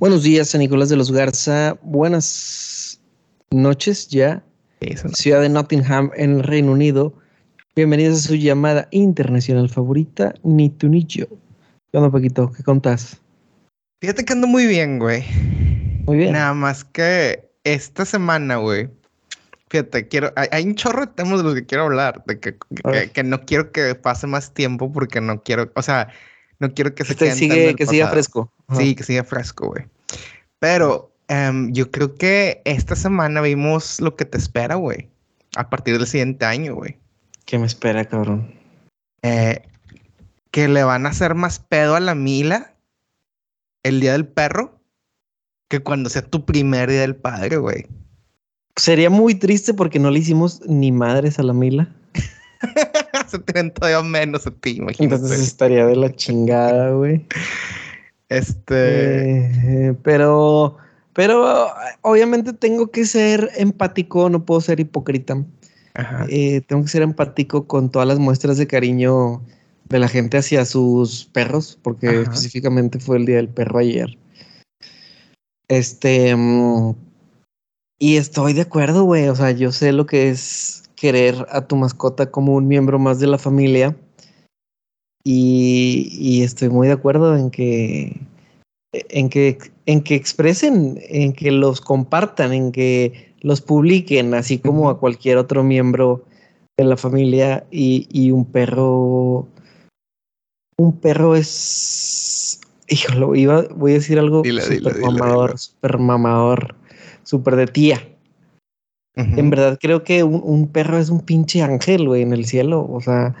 Buenos días, San Nicolás de los Garza. Buenas noches ya. Ciudad de Nottingham, en el Reino Unido. Bienvenidos a su llamada internacional favorita, Ni tú ni yo. ¿Qué onda, Paquito? ¿Qué contás? Fíjate que ando muy bien, güey. Muy bien. Nada más que esta semana, güey. Fíjate, quiero. Hay, hay un chorro de temas de los que quiero hablar. De que, que, no quiero que pase más tiempo porque no quiero. O sea, no quiero que se Este sigue, del que siga fresco. Sí, que siga fresco, güey. Pero em, yo creo que esta semana vimos lo que te espera, güey. A partir del siguiente año, güey. ¿Qué me espera, cabrón? Eh, que le van a hacer más pedo a la Mila el día del perro que cuando sea tu primer día del padre, güey. Sería muy triste porque no le hicimos ni madres a la Mila. Se tienen todavía menos a ti, imagínate. Entonces estaría de la chingada, güey. este. Eh, pero, pero obviamente tengo que ser empático, no puedo ser hipócrita. ajá. Eh, tengo que ser empático con todas las muestras de cariño de la gente hacia sus perros, porque Ajá. específicamente fue el día del perro ayer. Este, mm, y estoy de acuerdo, güey. O sea, yo sé lo que es querer a tu mascota como un miembro más de la familia. Y, y estoy muy de acuerdo en que, en que, en que expresen, en que los compartan, en que los publiquen, así como a cualquier otro miembro de la familia. Y, y un perro, un perro es, híjole, iba, voy a decir algo Dile, dile, mamador, dile. súper mamador, súper de tía. En verdad creo que un, un perro es un pinche ángel, güey, en el cielo. O sea,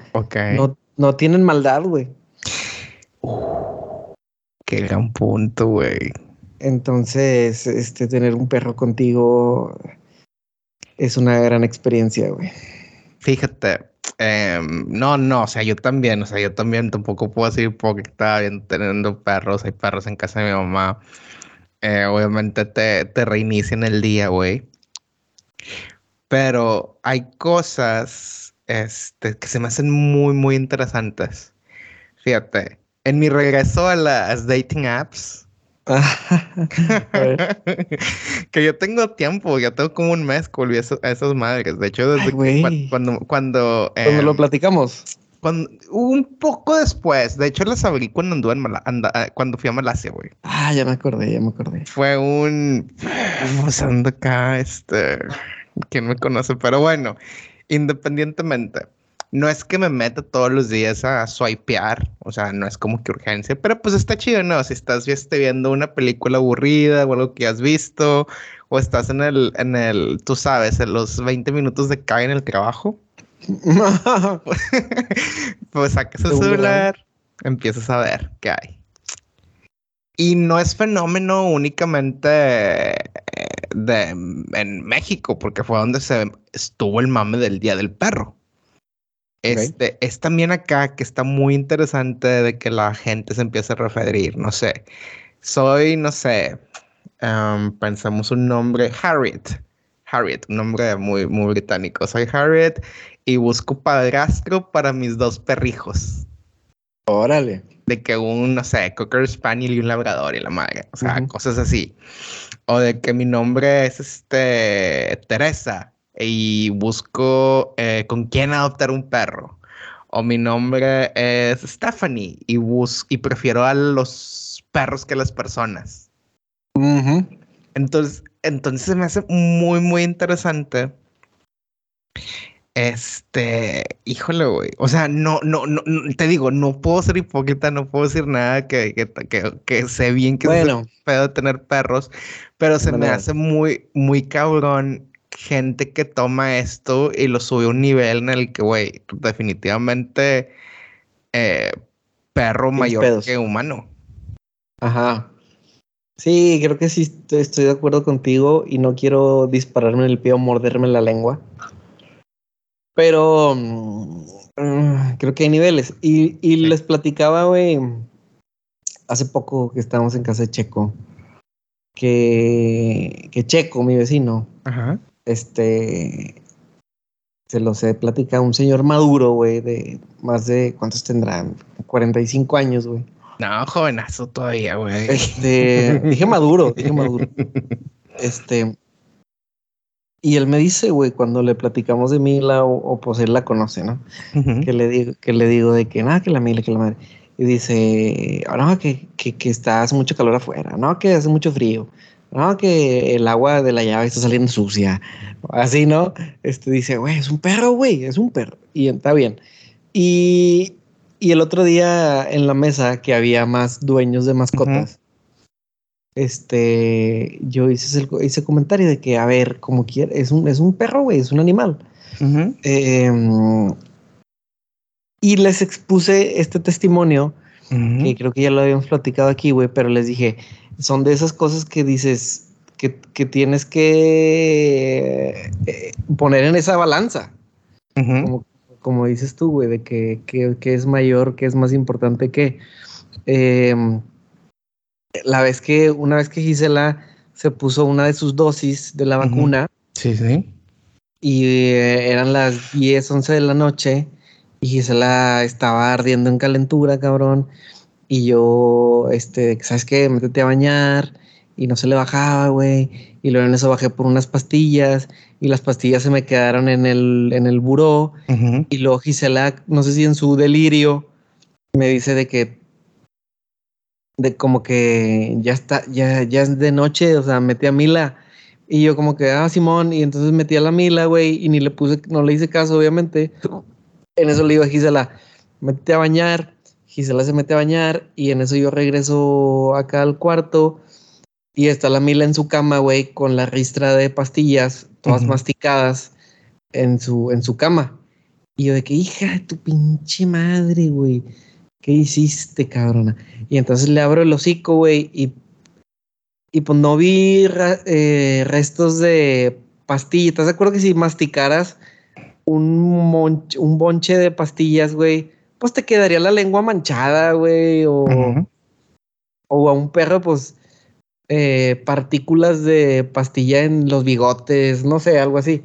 no, no tienen maldad, güey. Qué gran punto, güey. Entonces, este, tener un perro contigo es una gran experiencia, güey. Fíjate, em, no, no, o sea, yo también, o sea, yo también tampoco puedo decir porque estaba bien teniendo perros, hay perros en casa de mi mamá. Eh, obviamente te, te reinician el día, güey. Pero hay cosas este, que se me hacen muy, muy interesantes. Fíjate, en mi regreso a las dating apps, que yo tengo tiempo, ya tengo como un mes que volví a, eso- a esas madres. De hecho, desde Ay, que cuando, cuando, Cuando lo em, platicamos. cuando- un poco después, de hecho, las abrí cuando anduve en Mala- ah, cuando fui a Malasia, güey. Ah, ya me acordé, ya me acordé. Fue un, pues ando acá, este, quién me conoce, pero bueno, independientemente. No es que me meta todos los días a swipear, o sea, no es como que urgencia, pero pues está chido, ¿no? Si estás este, viendo una película aburrida o algo que has visto, o estás en el, en el, tú sabes, en los 20 minutos de cae en el trabajo, pues sacas el celular, empiezas a ver qué hay. Y no es fenómeno únicamente eh, de, en México, porque fue donde se estuvo el mame del Día del Perro. Este, es también acá que está muy interesante de que la gente se empiece a referir, no sé. Soy, no sé, em, pensamos un nombre, Harriet. Harriet, un nombre muy, muy británico. Soy Harriet y busco padrastro para mis dos perrijos. Órale. De que un, no sé, Cocker Spaniel y un labrador y la madre. O sea, cosas así. O de que mi nombre es este Teresa y busco eh, con quién adoptar un perro. O mi nombre es Stephanie y, bus y prefiero a los perros que a las personas. Entonces, entonces se me hace muy, muy interesante. Este, híjole, güey. O sea, no, no, no, te digo, no puedo ser hipócrita, no puedo decir nada que, que, que, que sé bien que es Bueno, feo de tener perros, pero se me hace muy, muy cabrón gente que toma esto y lo sube a un nivel en el que, güey, definitivamente eh, perro mayor pedos. que humano. ajá. Sí, creo que sí estoy, estoy de acuerdo contigo y no quiero dispararme en el pie o morderme la lengua. Pero mm, creo que hay niveles. Y, y Sí. les platicaba, güey, hace poco que estábamos en casa de Checo, que, que Checo, mi vecino, Ajá. este, se los he platicado, un señor maduro, güey, de más de, ¿cuántos tendrán? 45 años, güey. No, jovenazo todavía, güey. Este, dije maduro, dije maduro. Este, y él me dice, güey, cuando le platicamos de Mila o, pues él la conoce, ¿no? Que le digo, que le digo de que nada, que la Mila, que la madre. Y dice, oh, no, que, que, que está, hace mucho calor afuera, no, que hace mucho frío, no, que el agua de la llave está saliendo sucia, así, ¿no? Este dice, güey, es un perro, güey, es un perro. Y está bien. Y, y el otro día en la mesa que había más dueños de mascotas, este, yo hice ese, comentario de que, a ver, como quiere, es un, es un perro, güey, es un animal. Em, y les expuse este testimonio, que creo que ya lo habíamos platicado aquí, güey, pero les dije, son de esas cosas que dices que, que tienes que eh, poner en esa balanza. como, como, dices tú, güey, de que, que, es mayor, que es más importante que... Eh, la vez que, una vez que Gisela se puso una de sus dosis de la vacuna. Sí, sí. Y eh, eran las 10, 11 de la noche y Gisela estaba ardiendo en calentura, cabrón. Y yo, este, ¿sabes qué? Métete a bañar y no se le bajaba, güey. Y luego en eso bajé por unas pastillas y las pastillas se me quedaron en el, en el buró. Y luego Gisela, no sé si en su delirio, me dice de que de como que ya está, ya, ya es de noche, o sea, metí a Mila. Y yo como que, ah, Simón, y entonces metí a la Mila, güey, y ni le puse, no le hice caso, obviamente. En eso le digo a Gisela, métete a bañar. Gisela se mete a bañar y en eso yo regreso acá al cuarto y está la Mila en su cama, güey, con la ristra de pastillas, todas masticadas en su, en su cama. Y yo de que, hija de tu pinche madre, güey. ¿Qué hiciste, cabrona? Y entonces le abro el hocico, güey, y, y pues no vi eh, restos de pastillas. ¿De acuerdo que si masticaras un, un bonche de pastillas, güey, pues te quedaría la lengua manchada, güey, o, o a un perro, pues eh, partículas de pastilla en los bigotes, no sé, algo así.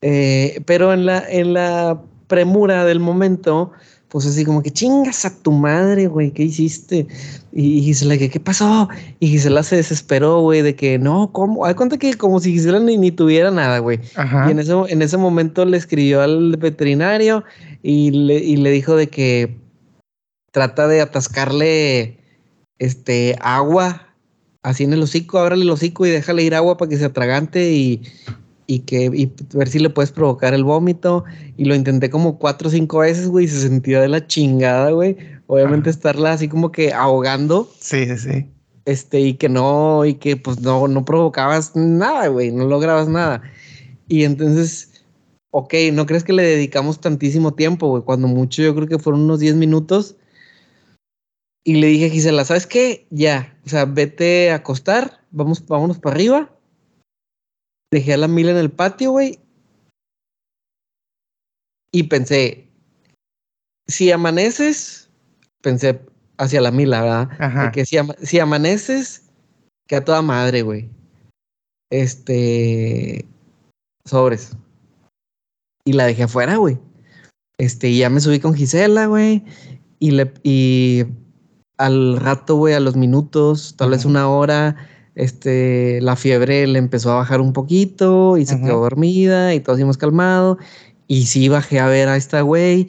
Eh, pero en la, en la premura del momento, pues así como que chingas a tu madre, güey, ¿qué hiciste? Y Gisela, ¿qué, qué pasó? Y Gisela se desesperó, güey, de que no, ¿cómo? Hay cuenta que como si Gisela ni, ni tuviera nada, güey. Y en ese, en ese momento le escribió al veterinario y le, y le dijo de que trata de atascarle este agua así en el hocico, ábrale el hocico y déjale ir agua para que se atragante y, y que y ver si le puedes provocar el vómito. Y lo intenté como cuatro o cinco veces, güey, y se sentía de la chingada, güey. Obviamente estarla así como que ahogando. Sí, sí, sí. Este, y que no, y que pues no, no provocabas nada, güey, no lograbas nada. Y entonces, ok, ¿no crees que le dedicamos tantísimo tiempo, güey? Cuando mucho yo creo que fueron unos 10 minutos. Y le dije a Gisela, ¿sabes qué? Ya, o sea, vete a acostar, vamos, vámonos para arriba dejé a la Mila en el patio, güey. Y pensé, si amaneces, pensé hacia la Mila, ¿verdad? Ajá. Que si, si amaneces, que a toda madre, güey. Este. Sobres. Y la dejé afuera, güey. Este, y ya me subí con Gisela, güey. Y le, y al rato, güey, a los minutos, tal vez una hora, este, la fiebre le empezó a bajar un poquito y se quedó dormida y todos hemos calmado. Y sí bajé a ver a esta güey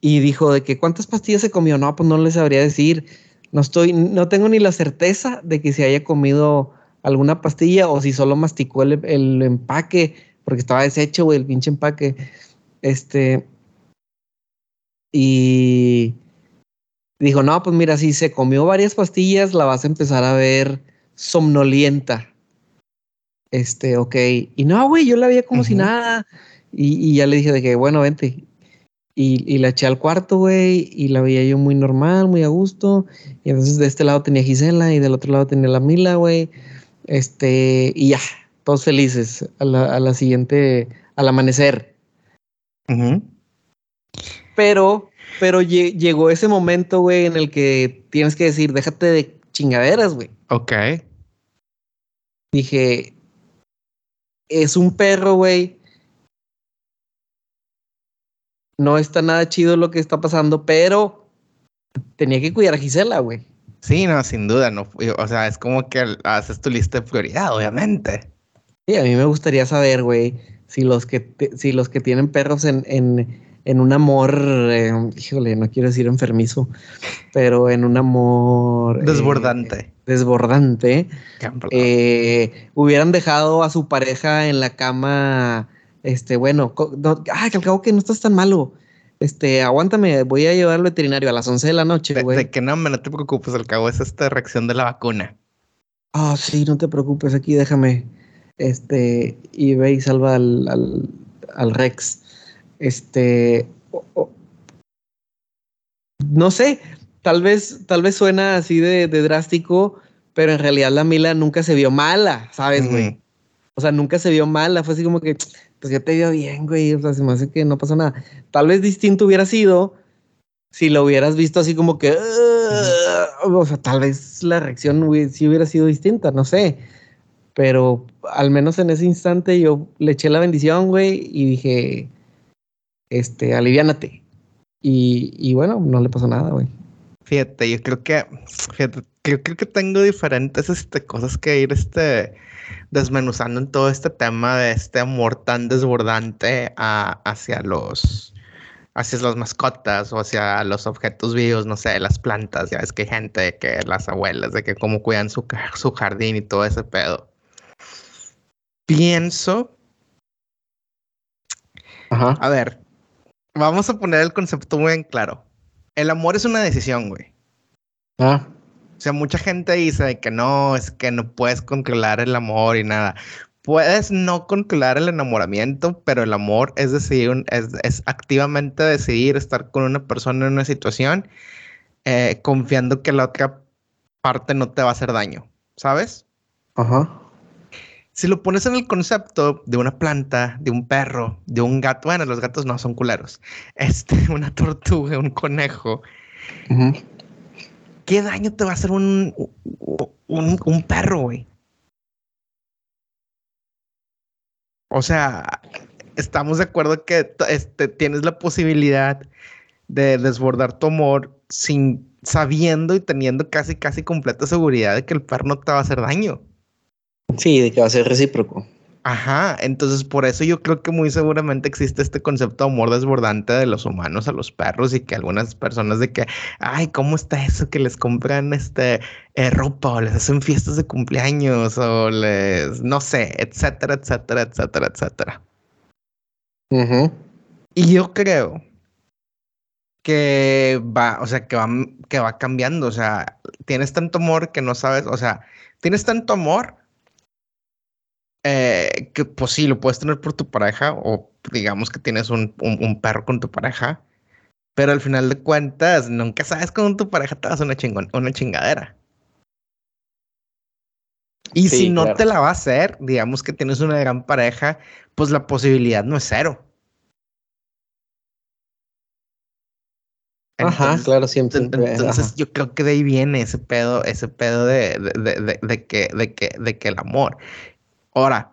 y dijo de que cuántas pastillas se comió. No, pues no les sabría decir. No estoy, no tengo ni la certeza de que se haya comido alguna pastilla o si solo masticó el, el empaque porque estaba deshecho, güey, el pinche empaque. Este. Y dijo, no, pues mira, si se comió varias pastillas, la vas a empezar a ver somnolienta. Este, ok. Y no, güey, yo la veía como si nada. Y, ya le dije de que, bueno, vente. Y, la eché al cuarto, güey, y la veía yo muy normal, muy a gusto. Y entonces de este lado tenía Gisela y del otro lado tenía la Mila, güey. Este, y ya, todos felices a la, siguiente, al amanecer. Pero, pero llegó ese momento, güey, en el que tienes que decir, déjate de chingaderas, güey. Ok. Dije, es un perro, güey. No está nada chido lo que está pasando, pero tenía que cuidar a Gisela, güey. Sí, no, sin duda, no. O sea, es como que haces tu lista de prioridad, obviamente. Sí, a mí me gustaría saber, güey, si los que si los que tienen perros en, en, un amor, eh, híjole, no quiero decir enfermizo, pero en un amor eh, desbordante. desbordante, eh, hubieran dejado a su pareja en la cama, este, bueno, ay, que al cabo que no estás tan malo este, aguántame, voy a llevar al veterinario a las 11 de la noche, güey. De, que no, no te preocupes, al cabo es esta reacción de la vacuna. Ah, sí, no te preocupes, aquí déjame. Este, y ve y salva al, Rex. Este, no sé, tal vez, tal vez suena así de, drástico, pero en realidad la Mila nunca se vio mala, ¿sabes, güey? O sea, nunca se vio mala, fue así como que, pues ya te vio bien, güey, o sea, se me hace que no pasa nada. Tal vez distinto hubiera sido si lo hubieras visto así como que, o sea, tal vez la reacción sí hubiera sido distinta, no sé. Pero al menos en ese instante yo le eché la bendición, güey, y dije, este, aliviánate. Y, y bueno, no le pasó nada, güey. Fíjate, yo creo que, fíjate, creo, creo que tengo diferentes este, cosas que ir, este, desmenuzando en todo este tema de este amor tan desbordante hacia los hacia las mascotas o hacia los objetos vivos, no sé, las plantas, ya ves que hay gente que las abuelas, de que cómo cuidan su, su jardín y todo ese pedo. Pienso. A ver, vamos a poner el concepto muy en claro. El amor es una decisión, güey. Ah. O sea, mucha gente dice que no, es que no puedes controlar el amor y nada. Puedes no controlar el enamoramiento, pero el amor es decidir, es, activamente decidir estar con una persona en una situación eh, confiando que la otra parte no te va a hacer daño, ¿sabes? Ajá. Si lo pones en el concepto de una planta, de un perro, de un gato, bueno, los gatos no son culeros, este, una tortuga, un conejo. ¿qué daño te va a hacer un, un, perro, güey? O sea, estamos de acuerdo que este, tienes la posibilidad de desbordar tu amor sin sabiendo y teniendo casi, casi completa seguridad de que el perro no te va a hacer daño. Sí, de que va a ser recíproco. Ajá, entonces por eso yo creo que muy seguramente existe este concepto de amor desbordante de los humanos a los perros y que algunas personas de que, ay, ¿cómo está eso que les compran este eh, ropa o les hacen fiestas de cumpleaños o les, no sé, etcétera, etcétera, etcétera, etcétera. Y yo creo que va, o sea, que va, que va cambiando, o sea, tienes tanto amor que no sabes, o sea, tienes tanto amor eh, que pues sí, lo puedes tener por tu pareja o digamos que tienes un, perro con tu pareja, pero al final de cuentas nunca sabes con tu pareja te vas una, una chingadera. Y si no te la va a hacer, digamos que tienes una gran pareja, pues la posibilidad no es cero. ajá, claro, siempre. Entonces, yo creo que de ahí viene ese pedo, ese pedo de, de, que, de, que, de que el amor. Ahora,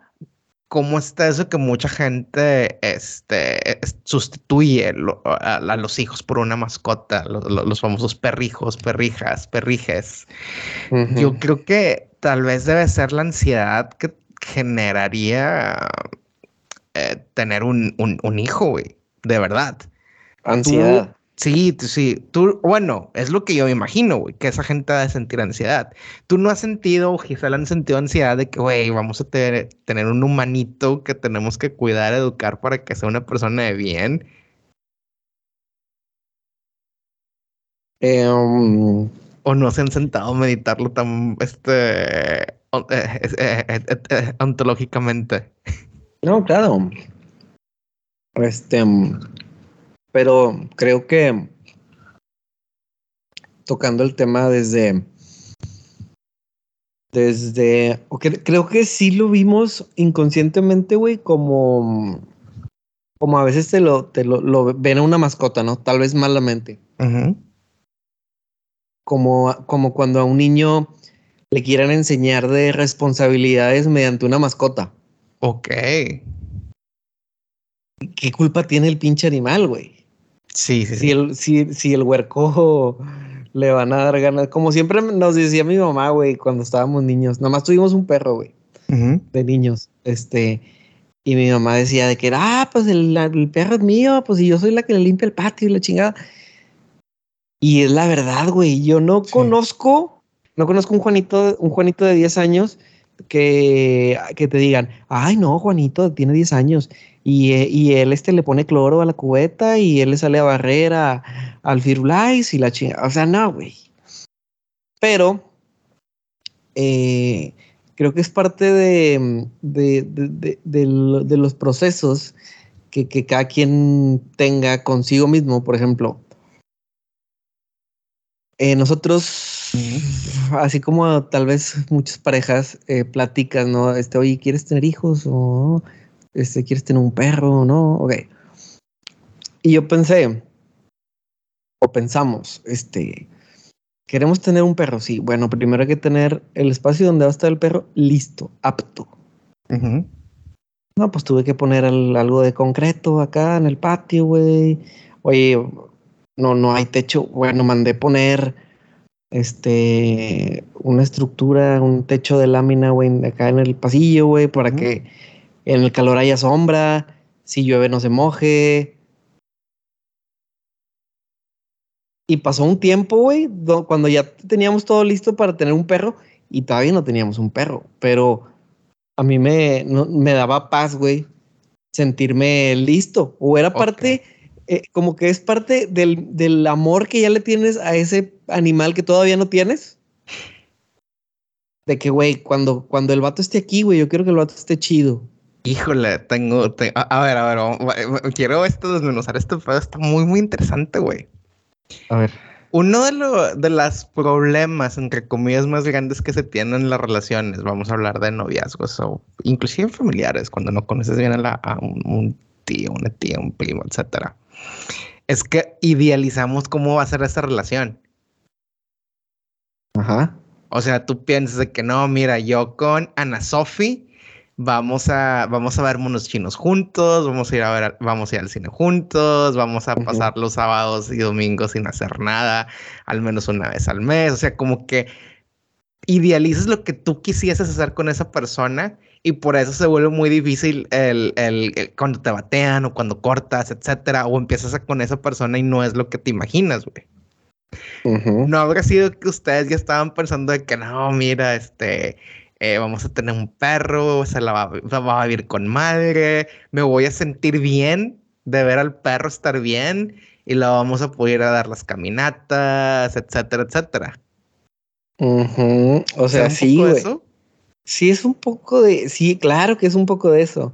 ¿cómo está eso que mucha gente este, sustituye a, los hijos por una mascota? Los, famosos perrijos, perrijas, perrijes. Yo creo que tal vez debe ser la ansiedad que generaría eh, tener un, un, hijo, güey. De verdad. Ansiedad. Sí, sí. Tú, bueno, es lo que yo me imagino, güey, que esa gente ha de sentir ansiedad. Tú no has sentido, o Gisela han sentido ansiedad de que, güey, vamos a tener, tener un humanito que tenemos que cuidar, educar para que sea una persona de bien. Em, o no se han sentado a meditarlo tan, este, eh, eh, eh, ontológicamente. No, claro. Este. Pero creo que tocando el tema desde desde creo que sí lo vimos inconscientemente, güey, como como a veces te lo te lo, ven a una mascota, ¿no? Tal vez malamente. Como como cuando a un niño le quieran enseñar de responsabilidades mediante una mascota. Ok. ¿Qué culpa tiene el pinche animal, güey? Sí, sí, si El, si, si el huerco le van a dar ganas. Como siempre nos decía mi mamá, güey, cuando estábamos niños. Nomás tuvimos un perro, güey, de niños. Este, y mi mamá decía de que, ah, pues el, perro es mío, pues y yo soy la que le limpia el patio y la chingada. Y es la verdad, güey. Yo no conozco, no conozco un Juanito, un Juanito de 10 años que, que te digan, ay, no, Juanito tiene 10 años y, eh, y, él este le pone cloro a la cubeta y él le sale a barrer al Firulais y la chingada. O sea, no, güey. Pero eh, creo que es parte de, de, los procesos que, que, cada quien tenga consigo mismo. Por ejemplo, eh, nosotros, así como tal vez muchas parejas eh, platican, ¿no? Este, oye, ¿quieres tener hijos? O este, ¿quieres tener un perro? ¿No? Ok. Y yo pensé, o pensamos, este, queremos tener un perro, sí. Bueno, primero hay que tener el espacio donde va a estar el perro listo, apto. No, pues tuve que poner algo de concreto acá en el patio, güey. Oye, no, no hay techo. Bueno, mandé poner este una estructura, un techo de lámina, güey, acá en el pasillo, güey, para que en el calor haya sombra, si llueve no se moje. Y pasó un tiempo, güey, cuando ya teníamos todo listo para tener un perro y todavía no teníamos un perro, pero a mí me, me daba paz, güey, sentirme listo. O era parte, eh, como que es parte del, del amor que ya le tienes a ese animal que todavía no tienes. De que, güey, cuando, cuando el vato esté aquí, güey, yo quiero que el vato esté chido. Híjole, tengo, a, ver, a ver, quiero esto desmenuzar esto, pero está muy, muy interesante, güey. A ver. Uno de, los de los problemas, entre comillas, más grandes que se tienen en las relaciones, vamos a hablar de noviazgos o inclusive familiares, cuando no conoces bien a, un, tío, una tía, un primo, etcétera, es que idealizamos cómo va a ser esa relación. Ajá. O sea, tú piensas de que no, mira, yo con Ana Sofi vamos a, vamos a ver monos chinos juntos, vamos a ir a ver, vamos a ir al cine juntos, vamos a pasar los sábados y domingos sin hacer nada, al menos una vez al mes. O sea, como que idealizas lo que tú quisieses hacer con esa persona y por eso se vuelve muy difícil el, el, cuando te batean o cuando cortas, etcétera, o empiezas con esa persona y no es lo que te imaginas, güey. No habrá sido que ustedes ya estaban pensando de que no, mira, este, eh, vamos a tener un perro, se la va, a vivir con madre, me voy a sentir bien de ver al perro estar bien y la vamos a poder a dar las caminatas, etcétera, etcétera. O sea, sí, güey. Sí, es un poco de, sí, claro que es un poco de eso.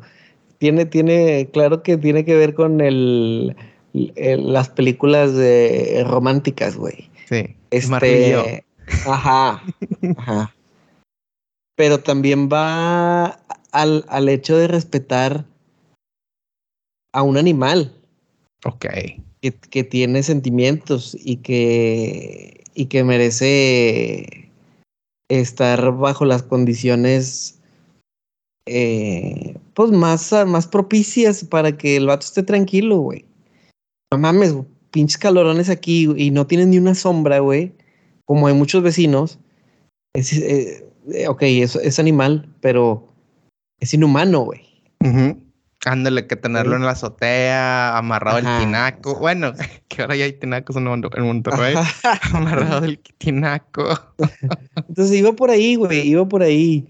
Tiene, tiene, claro que tiene que ver con el, las películas de románticas, güey. Sí. Este, ajá, ajá pero también va al, al hecho de respetar a un animal. Ok. Que, que, tiene sentimientos y que, y que merece estar bajo las condiciones eh, pues más, más propicias para que el vato esté tranquilo, güey. No mames, pinches calorones aquí y no tienen ni una sombra, güey. Como hay muchos vecinos. Es, eh, eh, ok, es, es animal, pero es inhumano, güey. Ándale, que tenerlo en la azotea, amarrado el tinaco. Bueno, que ahora ya hay tinacos en, Monterrey. amarrado el tinaco. Entonces iba por ahí, güey, iba por ahí.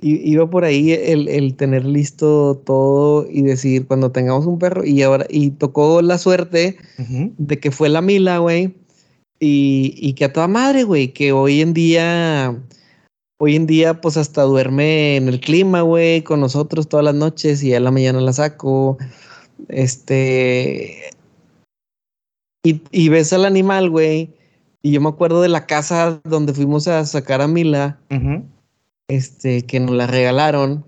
iba por ahí el, el, tener listo todo y decir cuando tengamos un perro. Y ahora, y tocó la suerte de que fue la Mila, güey. Y, y que a toda madre, güey, que hoy en día Hoy en día, pues hasta duerme en el clima, güey, con nosotros todas las noches y a la mañana la saco. Este. Y, ves al animal, güey. Y yo me acuerdo de la casa donde fuimos a sacar a Mila. Este, que nos la regalaron.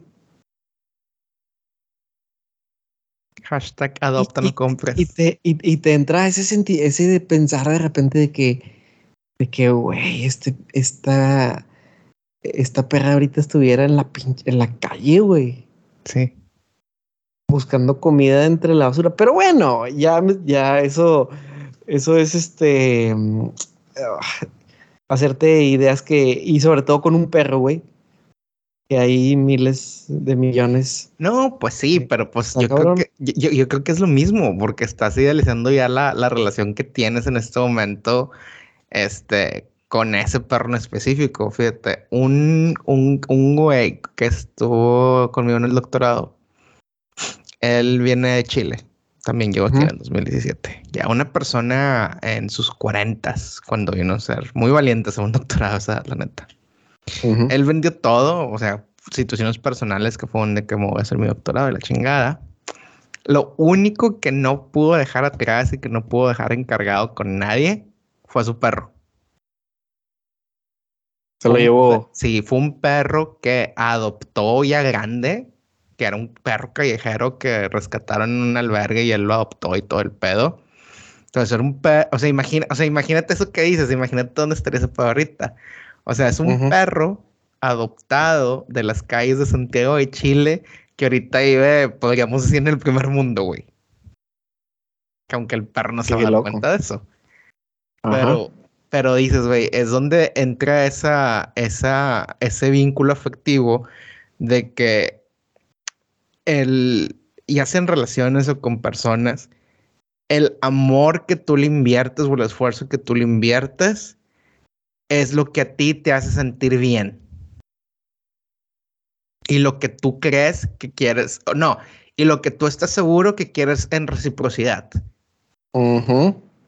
Hashtag adopta, no compres. Y te, y, te entra ese ese de pensar de repente de que, de que, güey, este, esta esta perra ahorita estuviera en la en la calle, güey. Sí. Buscando comida entre la basura. Pero bueno, ya, ya eso, eso es este, hacerte ideas que, y sobre todo con un perro, güey, que hay miles de millones. No, pues sí, pero pues yo creo, que, yo, creo que es lo mismo, porque estás idealizando ya la, la relación que tienes en este momento, este, con ese perro en específico. Fíjate, un, un, un güey que estuvo conmigo en el doctorado, él viene de Chile. También llegó aquí en 2017. Ya una persona en sus cuarentas, cuando vino a ser muy valiente según doctorado, o sea, la neta. Él vendió todo, o sea, situaciones personales que fue donde que me voy a hacer mi doctorado y la chingada. Lo único que no pudo dejar atrás y que no pudo dejar encargado con nadie fue a su perro. Se lo llevó. Sí, fue un perro que adoptó ya grande, que era un perro callejero que rescataron en un albergue y él lo adoptó y todo el pedo. Entonces era un perro, o sea, imagina, o sea, imagínate eso que dices, imagínate dónde estaría ese perro ahorita. O sea, es un perro adoptado de las calles de Santiago de Chile que ahorita vive, podríamos decir, en el primer mundo, güey. Que aunque el perro no se va a dar cuenta de eso. Pero pero dices, güey, es donde entra esa, esa, ese vínculo afectivo de que el, y hacen relaciones o con personas, el amor que tú le inviertes o el esfuerzo que tú le inviertes es lo que a ti te hace sentir bien. Y lo que tú crees que quieres, no, y lo que tú estás seguro que quieres en reciprocidad.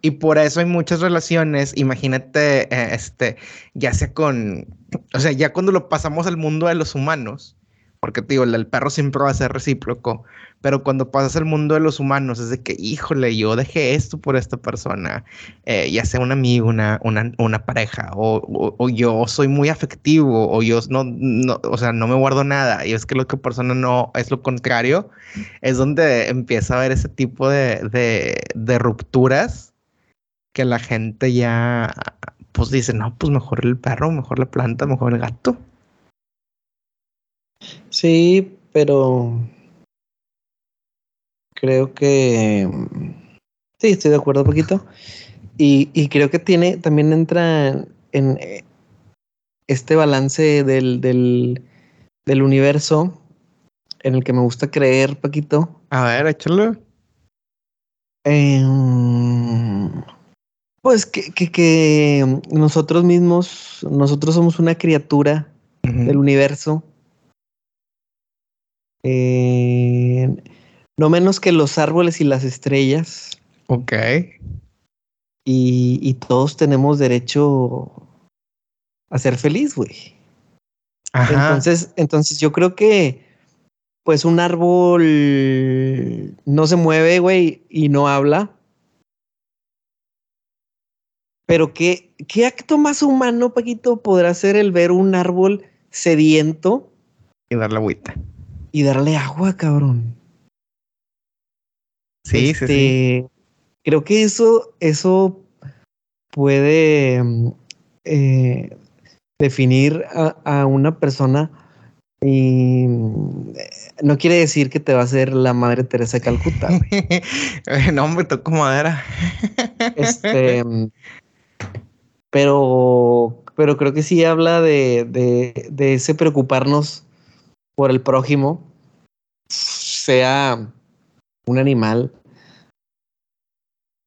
Y por eso hay muchas relaciones, imagínate, eh, este, ya sea con, o sea, ya cuando lo pasamos al mundo de los humanos, porque te digo, el perro siempre va a ser recíproco, pero cuando pasas al mundo de los humanos es de que, híjole, yo dejé esto por esta persona, eh, ya sea un amigo, una, una, una pareja, o, o, yo soy muy afectivo, o yo no, no, o sea, no me guardo nada, y es que lo que persona no es lo contrario, es donde empieza a haber ese tipo de, de rupturas que la gente ya, pues dice, no, pues mejor el perro, mejor la planta, mejor el gato. Sí, pero creo que sí, estoy de acuerdo un poquito. Y, y creo que tiene, también entra en, eh, este balance del, del, del, universo en el que me gusta creer, Paquito. A ver, échalo. Eh, pues que, que, que, nosotros mismos, nosotros somos una criatura del universo. Eh, no menos que los árboles y las estrellas. Ok. Y, y todos tenemos derecho a ser feliz, güey. Entonces, entonces yo creo que pues un árbol no se mueve, güey, y no habla pero ¿qué, qué acto más humano, Paquito, podrá ser el ver un árbol sediento? Y darle agüita. Y darle agua, cabrón. Sí, sí, sí. Este, creo que eso, eso puede eh, definir a, una persona y no quiere decir que te va a ser la madre Teresa de Calcuta. no, me tocó madera. este, pero, pero creo que sí habla de, de, ese preocuparnos por el prójimo, sea un animal,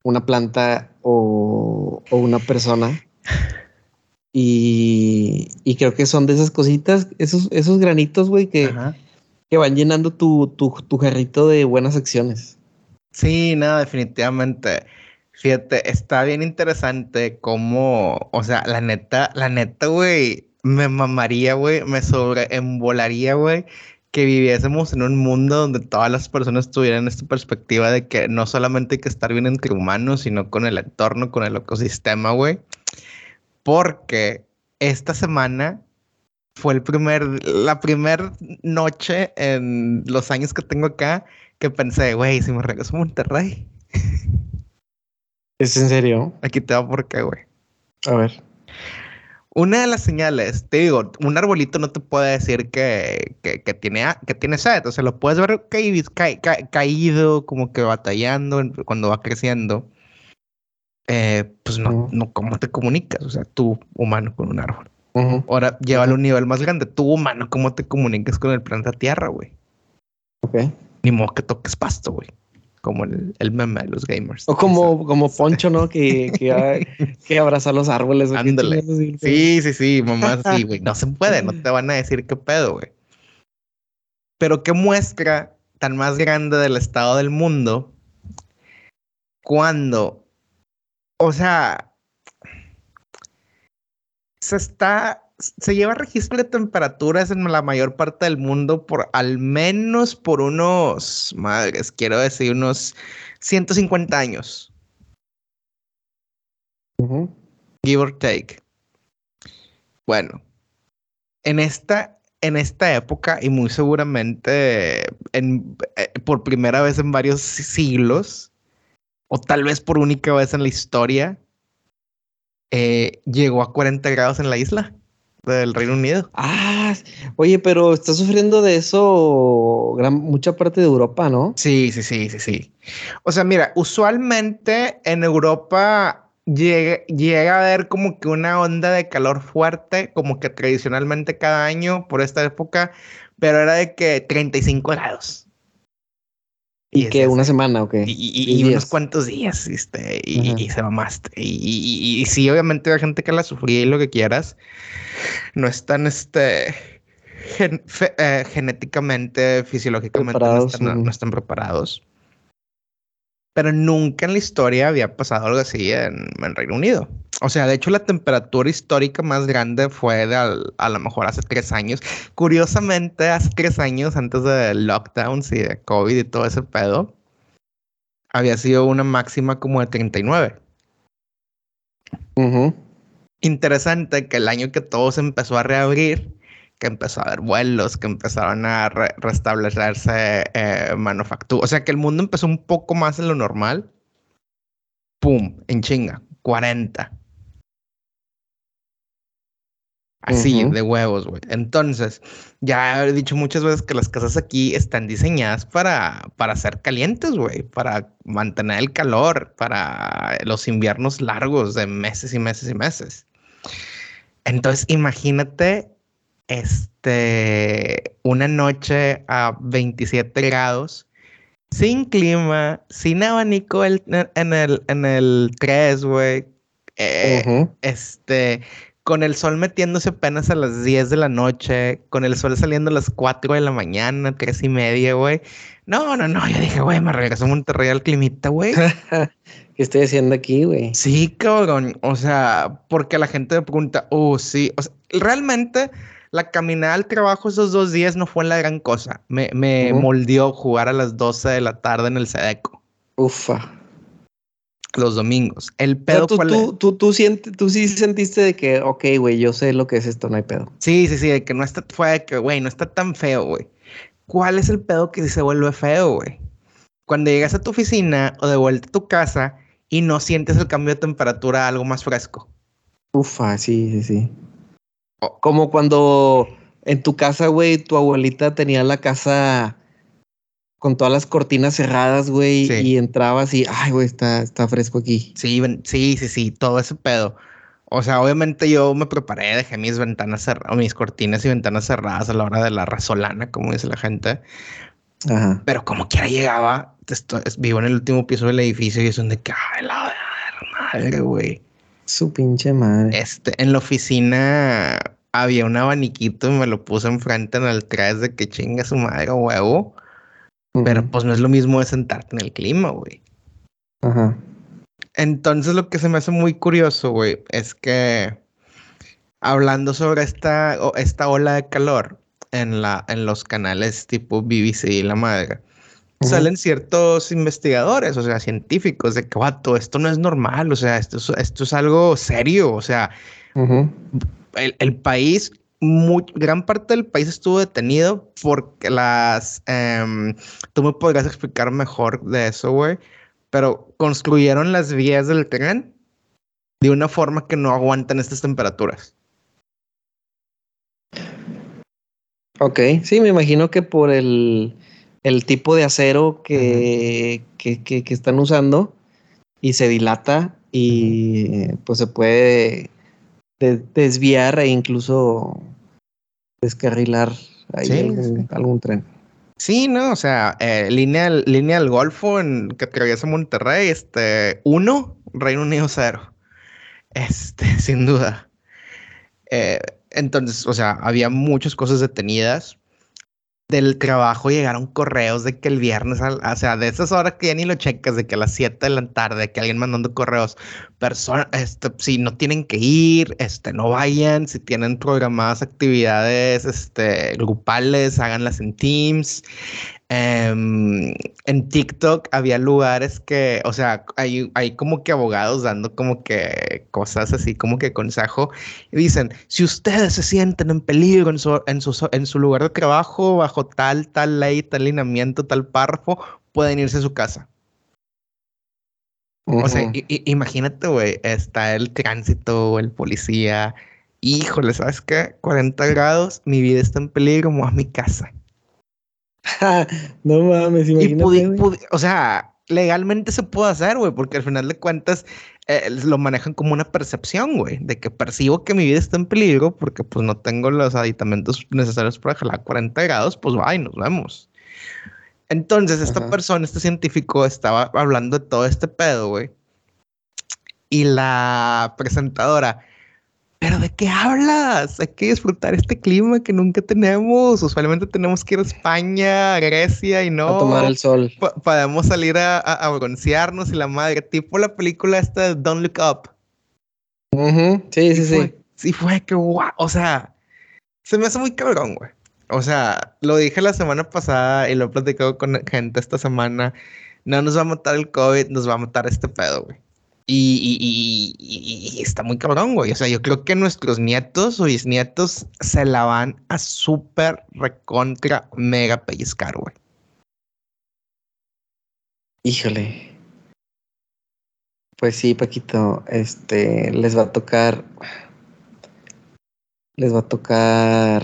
una planta o, una persona. Y, y, creo que son de esas cositas, esos, esos granitos, güey, que, que van llenando tu, tu, tu jarrito de buenas acciones. Sí, nada, definitivamente. Fíjate, está bien interesante cómo, o sea, la neta, la neta, güey, me mamaría, güey, me sobreembolaría, güey, que viviésemos en un mundo donde todas las personas tuvieran esta perspectiva de que no solamente hay que estar bien entre humanos, sino con el entorno, con el ecosistema, güey. Porque esta semana fue el primer, la primera noche en los años que tengo acá que pensé, güey, si me regreso a Monterrey. ¿Es en serio? Aquí te va por qué, güey. A ver. Una de las señales, te digo, un arbolito no te puede decir que, que, que tiene, que tiene sed. O sea, lo puedes ver caído, caído como que batallando cuando va creciendo. eh, pues no, no, ¿cómo te comunicas? O sea, tú, humano, con un árbol. Ahora, llévalo a un nivel más grande. Tú, humano, ¿cómo te comunicas con el planeta Tierra, güey? Ok. Ni modo que toques pasto, güey. Como el, el, meme de los gamers. O como, como Poncho, ¿no? Que, que, que abraza los árboles. Ándale. Sí, sí, sí, mamá, sí, güey. No se puede, no te van a decir qué pedo, güey. Pero qué muestra tan más grande del estado del mundo cuando, o sea, se está, se lleva registro de temperaturas en la mayor parte del mundo por al menos por unos, madres, quiero decir, unos 150 años. Give or take. Bueno, en esta, en esta época y muy seguramente en, eh, por primera vez en varios siglos, o tal vez por única vez en la historia, eh, llegó a 40 grados en la isla del Reino Unido. Ah, oye, pero está sufriendo de eso gran, mucha parte de Europa, ¿no? Sí, sí, sí, sí, sí. O sea, mira, usualmente en Europa llega, llega a haber como que una onda de calor fuerte, como que tradicionalmente cada año por esta época, pero era de que 35 grados. ¿Y, que una semana o qué? Y, unos cuantos días, este, y, se mamaste. Y, y, sí, obviamente hay gente que la sufría y lo que quieras. No están, este, eh, genéticamente, fisiológicamente, no, están, preparados. Pero nunca en la historia había pasado algo así en, en, Reino Unido. O sea, de hecho, la temperatura histórica más grande fue de a lo mejor hace tres años. Curiosamente, hace tres años, antes de lockdowns y de COVID y todo ese pedo, había sido una máxima como de 39. Interesante que el año que todo se empezó a reabrir, que empezó a haber vuelos, que empezaron a restablecerse eh, manufactura. O sea que el mundo empezó un poco más en lo normal. ¡Pum! En chinga. 40. Así, de huevos, güey. Entonces, ya he dicho muchas veces que las casas aquí están diseñadas para, para ser calientes, güey, para mantener el calor, para los inviernos largos de meses y meses y meses. Entonces, imagínate este, una noche a 27 grados, sin clima, sin abanico en el, en el 3, güey. Eh, este, con el sol metiéndose apenas a las 10 de la noche, con el sol saliendo a las 4 de la mañana, 3 y media, güey. No, no, no, yo dije, güey, me regreso a Monterrey al climita, güey. ¿Qué estoy haciendo aquí, güey? Sí, cabrón. O sea, porque la gente me pregunta, oh, sí. O sea, realmente la caminada al trabajo esos dos días no fue la gran cosa. Me, me moldeó jugar a las 12 de la tarde en el Sedeco. Ufa. Los domingos. El pedo tú, tú, tú, tú, tú, sí sentiste de que, ok, güey, yo sé lo que es esto, no hay pedo. Sí, sí, sí, de que no está, fue de que, güey, no está tan feo, güey. ¿Cuál es el pedo que se vuelve feo, güey? Cuando llegas a tu oficina o de vuelta a tu casa y no sientes el cambio de temperatura a algo más fresco. Ufa, sí, sí, sí. Como cuando en tu casa, güey, tu abuelita tenía la casa con todas las cortinas cerradas, güey, y entrabas y, ay, güey, está, está fresco aquí. Sí, sí, sí, sí, todo ese pedo. O sea, obviamente yo me preparé, dejé mis ventanas cerradas, mis cortinas y ventanas cerradas a la hora de la razolana, como dice la gente. Ajá. Pero como quiera llegaba, vivo en el último piso del edificio y es donde, ay, la madre, güey. Su pinche madre. Este, en la oficina había un abaniquito y me lo puse enfrente en el 3 de que chinga su madre huevo. Pero pues no es lo mismo de sentarte en el clima, güey. Ajá. Entonces lo que se me hace muy curioso, güey, es que hablando sobre esta, esta ola de calor en, la, en los canales tipo BBC y la madre, salen ciertos investigadores, o sea, científicos, de que, vato, esto no es normal, o sea, esto es, esto es algo serio, o sea, el, país, gran parte del país estuvo detenido porque las, em, tú me podrías explicar mejor de eso, güey, pero construyeron las vías del tren de una forma que no aguantan estas temperaturas. Ok, sí, me imagino que por el el tipo de acero que, que, que, están usando y se dilata y pues se puede desviar e incluso descarrilar ahí algún, tren. Sí, no, o sea, eh, línea, línea del Golfo en que atraviesa Monterrey, este, uno, Reino Unido cero. Este, sin duda. Eh, entonces, o sea, había muchas cosas detenidas del trabajo llegaron correos de que el viernes, o sea, de esas horas que ya ni lo checas, de que a las 7 de la tarde, que alguien mandando correos, personas, este, si no tienen que ir, este, no vayan, si tienen programadas actividades, este, grupales, háganlas en Teams, Em, en TikTok había lugares que, o sea, hay, hay como que abogados dando como que cosas así, como que consejo. Y dicen, si ustedes se sienten en peligro en su, en su, en su lugar de trabajo, bajo tal, tal ley, tal lineamiento, tal párrafo, pueden irse a su casa. O sea, imagínate, güey, está el tránsito, el policía. Híjole, ¿sabes qué? 40 grados, mi vida está en peligro, vamos a mi casa. no mames, imagínate. o sea, legalmente se puede hacer, güey, porque al final de cuentas eh, lo manejan como una percepción, güey, de que percibo que mi vida está en peligro porque pues no tengo los aditamentos necesarios para jalar 40 grados, pues va y nos vemos. Entonces, esta persona, este científico, estaba hablando de todo este pedo, güey. Y la presentadora ¿Pero de qué hablas? Hay que disfrutar este clima que nunca tenemos. Usualmente tenemos que ir a España, a Grecia y no. A tomar el sol. podemos salir a, a, broncearnos y la madre. Tipo la película esta de Don't Look Up. Sí, sí, sí. sí, fue que guau. O sea, se me hace muy cabrón, güey. O sea, lo dije la semana pasada y lo he platicado con gente esta semana. No nos va a matar el COVID, nos va a matar este pedo, güey. Y, está muy cabrón, güey. O sea, yo creo que nuestros nietos o bisnietos se la van a súper recontra mega pellizcar, güey. Híjole. Pues sí, Paquito, este, les va a tocar, les va a tocar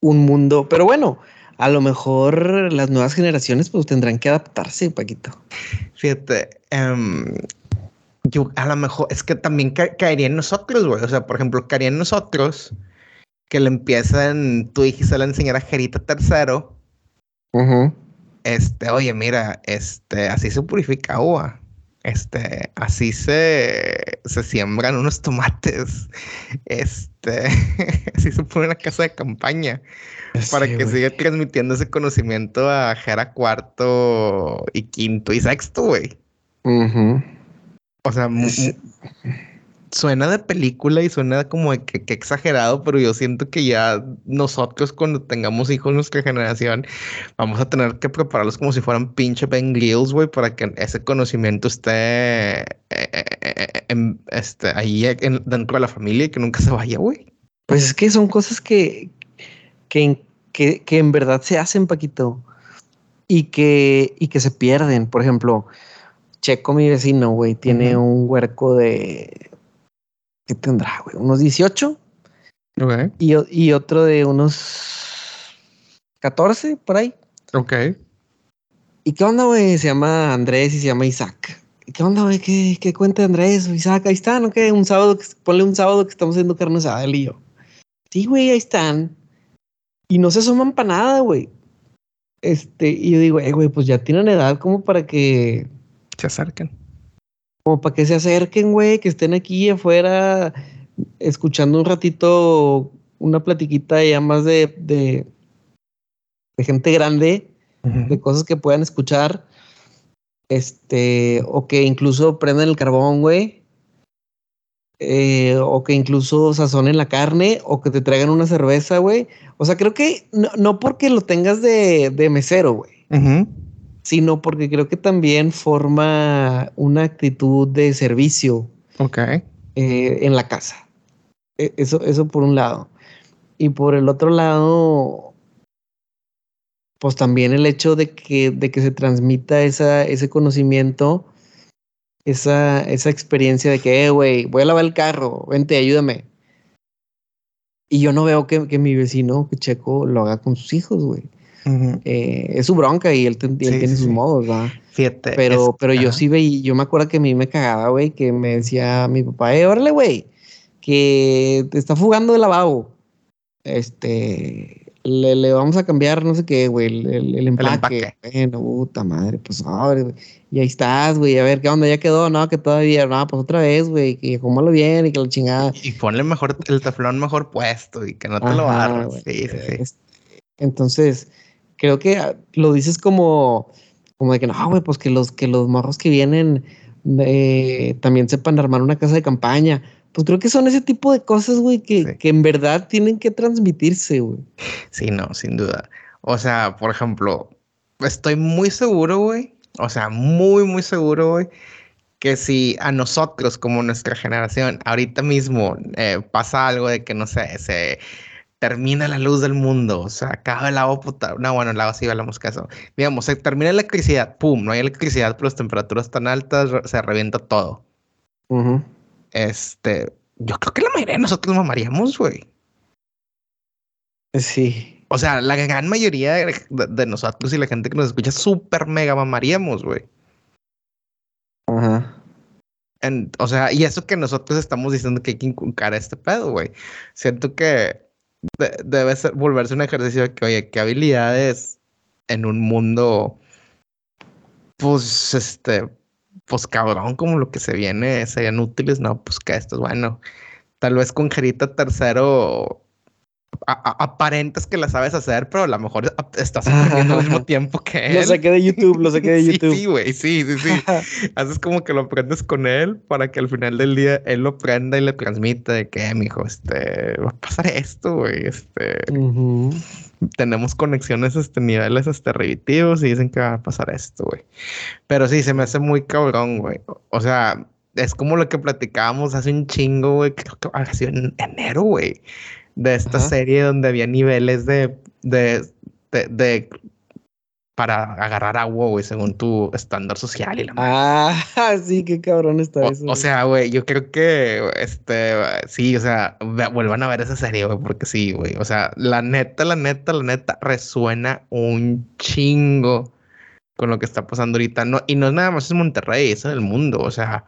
un mundo, pero bueno, a lo mejor las nuevas generaciones pues tendrán que adaptarse, Paquito. Fíjate, em, yo a lo mejor es que también caería en nosotros, güey. O sea, por ejemplo, caería en nosotros que le empiezan, tú dijiste la enseñar a Jerita tercero. Este, oye, mira, este, así se purifica agua. Este, así se, se siembran unos tomates. Este, así se pone una casa de campaña para que siga transmitiendo ese conocimiento a Jera cuarto y quinto y sexto, güey. O sea, suena de película y suena como que, exagerado, pero yo siento que ya nosotros cuando tengamos hijos nuestra generación vamos a tener que prepararlos como si fueran pinche Ben Grills, güey, para que ese conocimiento esté, eh, eh, eh, este, ahí dentro de la familia y que nunca se vaya, güey. Pues es que son cosas que, que, que, en verdad se hacen, Paquito, y que, y que se pierden. Por ejemplo, Checo, mi vecino, güey, tiene un huerco de. ¿Qué tendrá, güey? ¿Unos 18? Ok. Y, y, otro de unos 14, por ahí. Ok. ¿Y qué onda, güey? Se llama Andrés y se llama Isaac. ¿Y qué onda, güey? ¿Qué, ¿Qué, cuenta Andrés o Isaac? Ahí están. ¿Qué? Un sábado, ponle un sábado que estamos haciendo carne asada, él y yo. Sí, güey, ahí están. Y no se asoman para nada, güey. Este, y yo digo, eh, güey, pues ya tienen edad como para que se acerquen. Como para que se acerquen, güey, que estén aquí afuera escuchando un ratito una platiquita ya más de, de, gente grande, de cosas que puedan escuchar. Este, o que incluso prendan el carbón, güey. Eh, o que incluso sazonen la carne, o que te traigan una cerveza, güey. O sea, creo que no, porque lo tengas de, mesero, güey, sino porque creo que también forma una actitud de servicio. Ok. Eh, en la casa. E, eso, eso por un lado. Y por el otro lado, pues también el hecho de que, de que se transmita esa, ese conocimiento, esa, esa experiencia de que, eh, güey, voy a lavar el carro, vente, ayúdame. Y yo no veo que, mi vecino, que Checo, lo haga con sus hijos, güey. Eh, es su bronca y él, tiene sus modos, ¿va? Fíjate. Pero, pero yo sí veía, yo me acuerdo que a mí me cagaba, güey, que me decía mi papá, eh, órale, güey, que te está fugando el lavabo. Este, le, vamos a cambiar, no sé qué, güey, el, el, empaque. Bueno, puta madre, pues ahora, güey. Y ahí estás, güey, a ver qué onda, ya quedó, no, que todavía, no, pues otra vez, güey, que lo bien y que la chingada. Y, ponle mejor, el teflón mejor puesto y que no te lo barras. Sí, sí, sí. Entonces, creo que ah, lo dices como, como de que no, güey, pues que los, que los morros que vienen eh, también sepan armar una casa de campaña pues creo que son ese tipo de cosas, güey, que, en verdad tienen que transmitirse, güey. Sí, no, sin duda. O sea, por ejemplo, estoy muy seguro, güey. O sea, muy, muy seguro, güey. Que si a nosotros, como nuestra generación, ahorita mismo eh, pasa algo de que, no sé, se termina la luz del mundo, o sea, acaba el agua potable. No, bueno, el agua sí hablamos caso. Digamos, se termina la electricidad, pum, no hay electricidad, pero las temperaturas tan altas, se revienta todo. Este, yo creo que la mayoría de nosotros mamaríamos, güey. Sí. O sea, la gran mayoría de, nosotros y la gente que nos escucha súper mega mamaríamos, güey. Ajá. o sea, y eso que nosotros estamos diciendo que hay que inculcar este pedo, güey. Siento que debe ser, volverse un ejercicio de que, oye, qué habilidades en un mundo, pues, este, pues cabrón, como lo que se viene serían útiles, no, pues que esto es bueno. Tal vez con Gerita tercero aparentas que la sabes hacer, pero a lo mejor estás aprendiendo al mismo tiempo que él. Lo saqué de YouTube, lo saqué de YouTube. sí, güey, sí, sí, sí. Haces como que lo aprendes con él para que al final del día él lo prenda y le transmita de que, mijo, este, va a pasar esto, güey, este tenemos conexiones a este niveles este, revitivos y dicen que va a pasar esto, güey. Pero sí, se me hace muy cabrón, güey. O sea, es como lo que platicábamos hace un chingo, güey. Creo que ha sido en enero, güey. De esta serie donde había niveles de, de, de para agarrar agua, güey, según tu estándar social y la Ah, sí, qué cabrón está o, eso. O sea, güey, yo creo que, este, sí, o sea, vuelvan a ver esa serie, güey, porque sí, güey. O sea, la neta, la neta, la neta, resuena un chingo con lo que está pasando ahorita. No, y no es nada más en Monterrey, es en el mundo. O sea,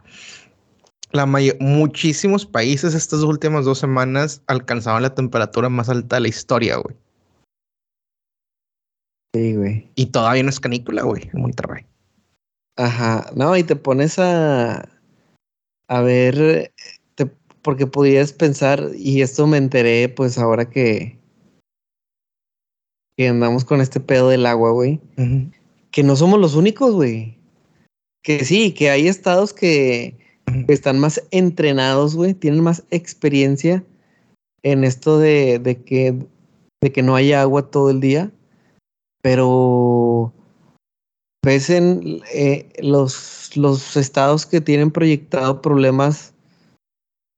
la muchísimos países estas últimas dos semanas alcanzaban la temperatura más alta de la historia, güey. Sí, güey. Y todavía no es canícula, güey, en Monterrey. Ajá. No, y te pones a. A ver. porque podrías pensar, y esto me enteré, pues ahora que. Que andamos con este pedo del agua, güey. Que no somos los únicos, güey. Que sí, que hay estados que, están más entrenados, güey. Tienen más experiencia en esto de, de que, de que no haya agua todo el día pero ves en eh, los, los estados que tienen proyectado problemas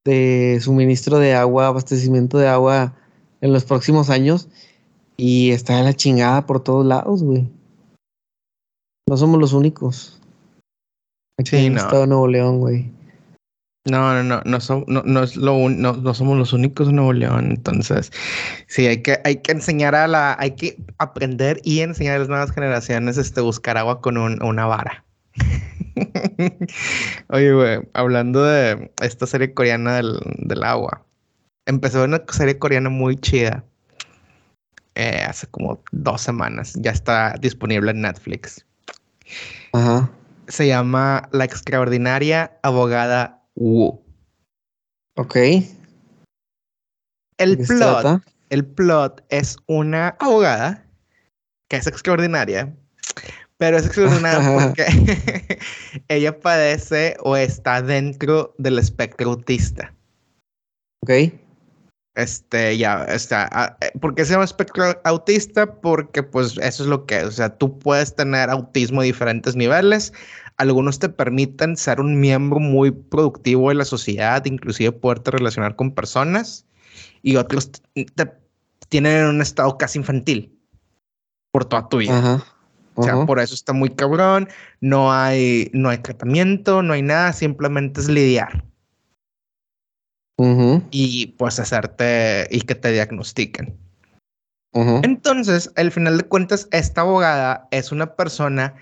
de suministro de agua, abastecimiento de agua en los próximos años y está la chingada por todos lados, güey. No somos los únicos. Aquí en el estado de Nuevo León, güey. No, no, no, no, no, no, es lo no, no, somos los únicos en Nuevo León. Entonces, sí, hay que, hay que enseñar a la, hay que aprender y enseñar a las nuevas generaciones este, buscar agua con una vara. Oye, güey, hablando de esta serie coreana del, del agua, empezó una serie coreana muy chida eh, hace como dos semanas. Ya está disponible en Netflix. Ajá. Se llama La extraordinaria abogada Ok. El plot, el plot es una abogada que es extraordinaria, pero es extraordinaria porque ella padece o está dentro del espectro autista. Ok. Este, ya, está. Eh, ¿Por qué se llama espectro autista? Porque, pues, eso es lo que es. O sea, tú puedes tener autismo a diferentes niveles algunos te permiten ser un miembro muy productivo de la sociedad, inclusive poderte relacionar con personas, y otros te tienen en un estado casi infantil por toda tu vida. O sea, por eso está muy cabrón, no hay, no hay tratamiento, no hay nada, simplemente es lidiar. Y pues hacerte y que te diagnostiquen. Entonces, al final de cuentas, esta abogada es una persona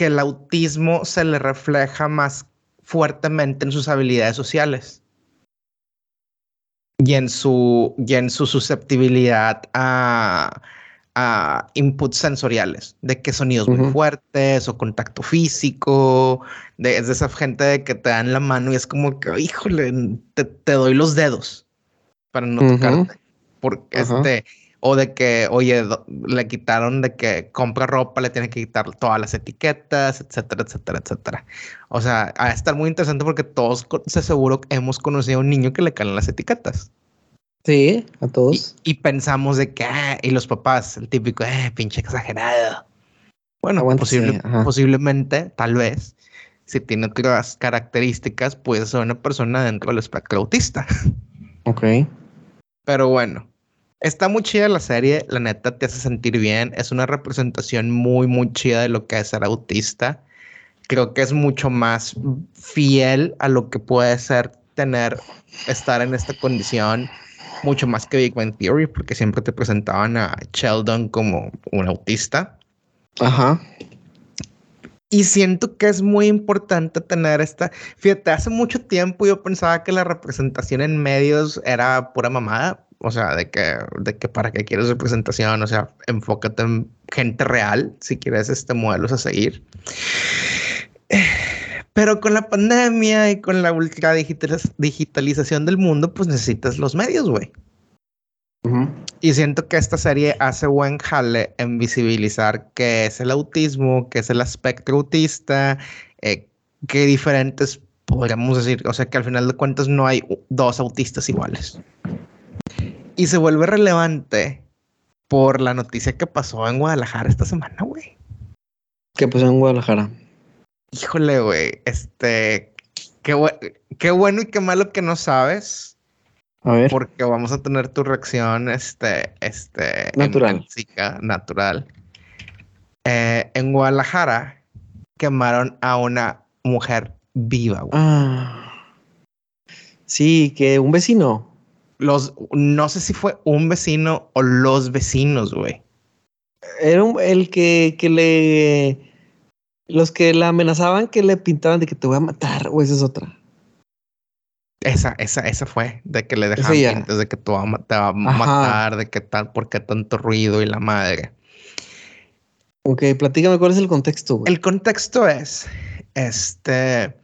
que el autismo se le refleja más fuertemente en sus habilidades sociales y en su, y en su susceptibilidad a, a inputs sensoriales, de que sonidos muy fuertes o contacto físico, de, es de esa gente de que te dan la mano y es como que, híjole, te, doy los dedos para no tocarte. Porque este, o de que, oye, le quitaron de que compra ropa, le tiene que quitar todas las etiquetas, etcétera, etcétera, etcétera. O sea, a estar muy interesante porque todos se seguro hemos conocido a un niño que le caen las etiquetas. Sí, a todos. Y, pensamos de que, ah, y los papás, el típico, eh, pinche exagerado. Bueno, posiblemente, tal vez, si tiene otras características, puede ser una persona dentro del espectro autista. Ok. Pero bueno, está muy chida la serie, la neta te hace sentir bien, es una representación muy, muy chida de lo que es ser autista. Creo que es mucho más fiel a lo que puede ser tener, estar en esta condición mucho más que Big Bang Theory, porque siempre te presentaban a Sheldon como un autista. Ajá. Y siento que es muy importante tener esta. Fíjate, hace mucho tiempo yo pensaba que la representación en medios era pura mamada. O sea, de que, de que para qué quieres representación, o sea, enfócate en gente real si quieres este modelos a seguir. Pero con la pandemia y con la ultra digitalización del mundo, pues necesitas los medios, güey. Y siento que esta serie hace buen jale en visibilizar qué es el autismo, qué es el espectro autista, eh, qué diferentes podríamos decir. O sea que al final de cuentas no hay dos autistas iguales. Y se vuelve relevante por la noticia que pasó en Guadalajara esta semana, güey. ¿Qué pasó en Guadalajara? Híjole, güey, este, qué, qué bueno y qué malo que no sabes. A ver. Porque vamos a tener tu reacción, este, este, natural. natural. Eh, en Guadalajara quemaron a una mujer viva, güey. Ah. Sí, que un vecino. Los, no sé si fue un vecino o los vecinos, güey. Era el que, que le los que la amenazaban que le pintaban de que te voy a matar, o esa es otra. Esa, esa, esa fue, de que le dejaban pintas de que te va, a matar, de que tal, por qué tanto ruido y la madre. Ok, platícame cuál es el contexto. El contexto es, este,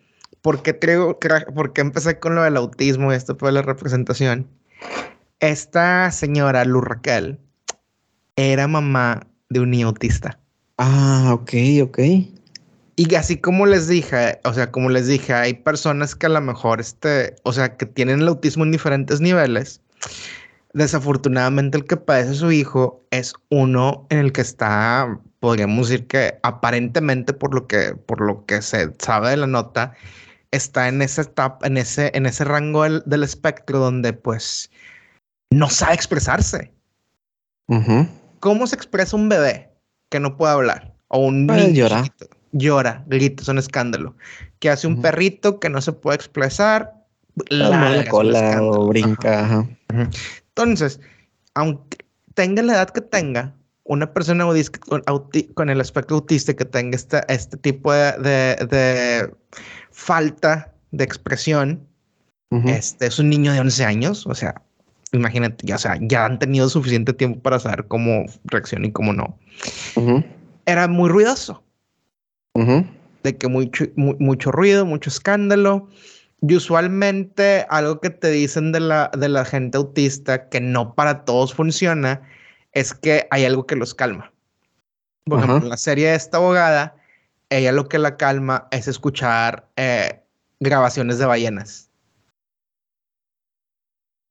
porque creo, porque empecé con lo del autismo y esto fue la representación. Esta señora, Lu Raquel, era mamá de un niño autista. Ah, ok, ok. Y así como les dije, o sea, como les dije, hay personas que a lo mejor, este, o sea, que tienen el autismo en diferentes niveles. Desafortunadamente el que padece su hijo es uno en el que está, podríamos decir que aparentemente por lo que, por lo que se sabe de la nota, está en esa etapa, en ese, en ese rango del, espectro donde pues no sabe expresarse. ¿Cómo se expresa un bebé que no puede hablar? O un pues niño llora, grita, es un escándalo. Que hace un perrito que no se puede expresar, la cola o brinca. Entonces, aunque tenga la edad que tenga, una persona con, el aspecto autista que tenga este, este tipo de, falta de expresión, este es un niño de 11 años, o sea, imagínate, ya, sea, ya han tenido suficiente tiempo para saber cómo reacciona y cómo no. Era muy ruidoso. De que mucho, mucho ruido, mucho escándalo. Y usualmente algo que te dicen de la, de la gente autista que no para todos funciona es que hay algo que los calma. Por ejemplo, en la serie de esta abogada, ella lo que la calma es escuchar eh, grabaciones de ballenas.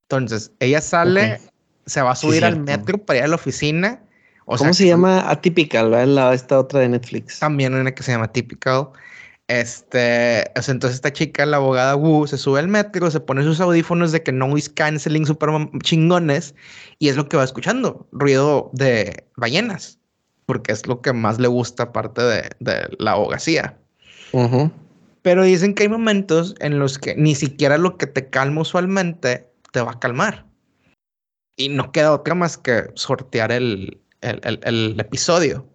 Entonces, ella sale, se va a subir al metro para ir a la oficina ¿Cómo se llama Atypical? La, esta otra de Netflix. También una que se llama Atypical. Este, o sea, entonces esta chica, la abogada Wu, se sube al metro, se pone sus audífonos de que noise canceling super chingones y es lo que va escuchando, ruido de ballenas, porque es lo que más le gusta aparte de, la abogacía. Pero dicen que hay momentos en los que ni siquiera lo que te calma usualmente te va a calmar. y no queda otra más que sortear el, el, episodio.